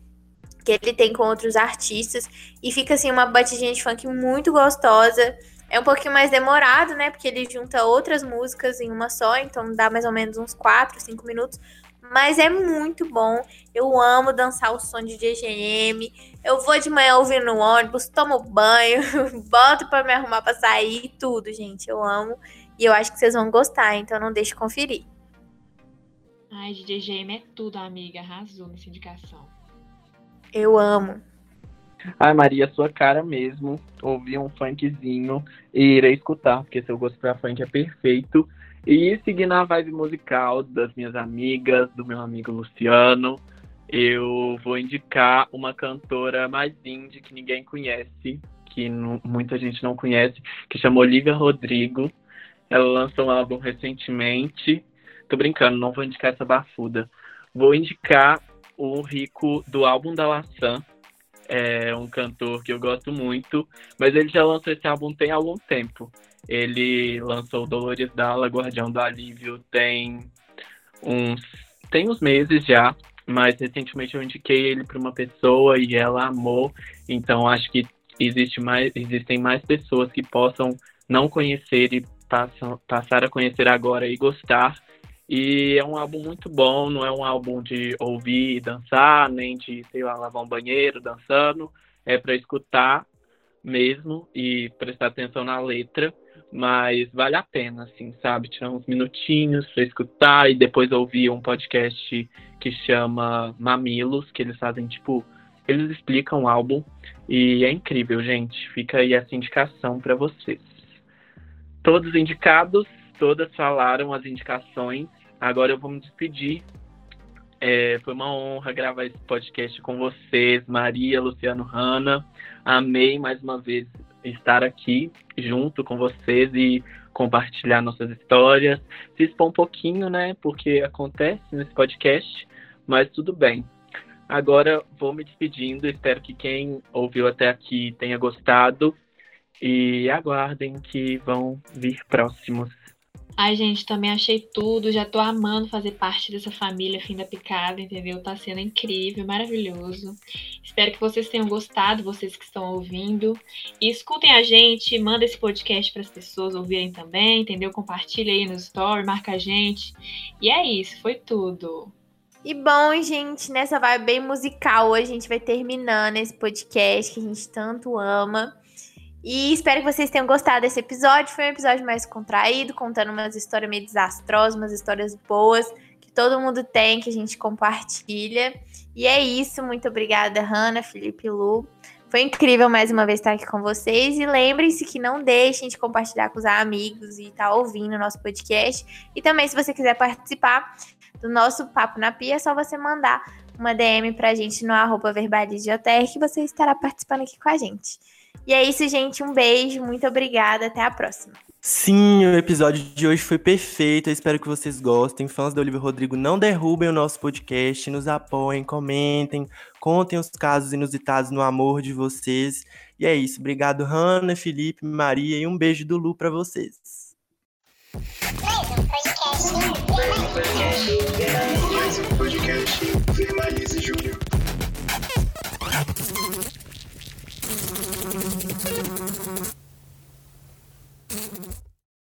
que ele tem com outros artistas e fica assim uma batidinha de funk muito gostosa. É um pouquinho mais demorado, né? Porque ele junta outras músicas em uma só, então dá mais ou menos uns 4, 5 minutos. Mas é muito bom. Eu amo dançar o som de DGM. Eu vou de manhã ouvindo no ônibus, tomo banho, boto para me arrumar para sair, tudo, gente. Eu amo. E eu acho que vocês vão gostar, então não deixe conferir. Ai, DGM é tudo, amiga. Arrasou nessa indicação. Eu amo. Ai, Maria, sua cara mesmo. Ouvir um funkzinho e irei escutar, porque seu gosto pra funk é perfeito. E seguindo a vibe musical das minhas amigas, do meu amigo Luciano, eu vou indicar uma cantora mais indie que ninguém conhece, que muita gente não conhece, que chama Olivia Rodrigo. Ela lançou um álbum recentemente. Tô brincando, não vou indicar essa bafuda. Vou indicar o Rico do álbum da Laçã. É um cantor que eu gosto muito, mas ele já lançou esse álbum tem algum tempo. Ele lançou Dolores Dalla, Guardião do Alívio, tem uns, tem uns meses já, mas recentemente eu indiquei ele para uma pessoa e ela amou. Então acho que existe mais, existem mais pessoas que possam não conhecer e passam, passar a conhecer agora e gostar. E é um álbum muito bom, não é um álbum de ouvir e dançar, nem de, sei lá, lavar um banheiro dançando. É para escutar mesmo e prestar atenção na letra, mas vale a pena, assim, sabe? Tirar uns minutinhos para escutar e depois ouvir um podcast que chama Mamilos, que eles fazem, tipo, eles explicam o álbum e é incrível, gente. Fica aí essa indicação para vocês. Todos indicados, todas falaram as indicações. Agora eu vou me despedir. É, foi uma honra gravar esse podcast com vocês, Maria, Luciano, Hanna. Amei mais uma vez estar aqui junto com vocês e compartilhar nossas histórias. Se expor um pouquinho, né? Porque acontece nesse podcast, mas tudo bem. Agora vou me despedindo. Espero que quem ouviu até aqui tenha gostado. E aguardem que vão vir próximos. Ai, gente, também achei tudo. Já tô amando fazer parte dessa família Fim da Picada, entendeu? Tá sendo incrível, maravilhoso. Espero que vocês tenham gostado, vocês que estão ouvindo. E escutem a gente, manda esse podcast para as pessoas ouvirem também, entendeu? Compartilha aí no story, marca a gente. E é isso, foi tudo. E bom, gente, nessa vibe bem musical, hoje a gente vai terminando esse podcast que a gente tanto ama. E espero que vocês tenham gostado desse episódio. Foi um episódio mais contraído, contando umas histórias meio desastrosas, umas histórias boas que todo mundo tem, que a gente compartilha. E é isso. Muito obrigada, Hanna, Felipe Lu. Foi incrível mais uma vez estar aqui com vocês. E lembrem-se que não deixem de compartilhar com os amigos e estar tá ouvindo o nosso podcast. E também, se você quiser participar do nosso Papo na Pia, é só você mandar uma DM pra gente no arroba que você estará participando aqui com a gente. E é isso, gente. Um beijo, muito obrigada. Até a próxima. Sim, o episódio de hoje foi perfeito. Eu espero que vocês gostem. Fãs do Olivia Rodrigo, não derrubem o nosso podcast, nos apoiem, comentem, contem os casos inusitados no amor de vocês. E é isso. Obrigado, Hanna, Felipe, Maria e um beijo do Lu para vocês. Mais um podcast. Mais um podcast. Mais um podcast. Thank you.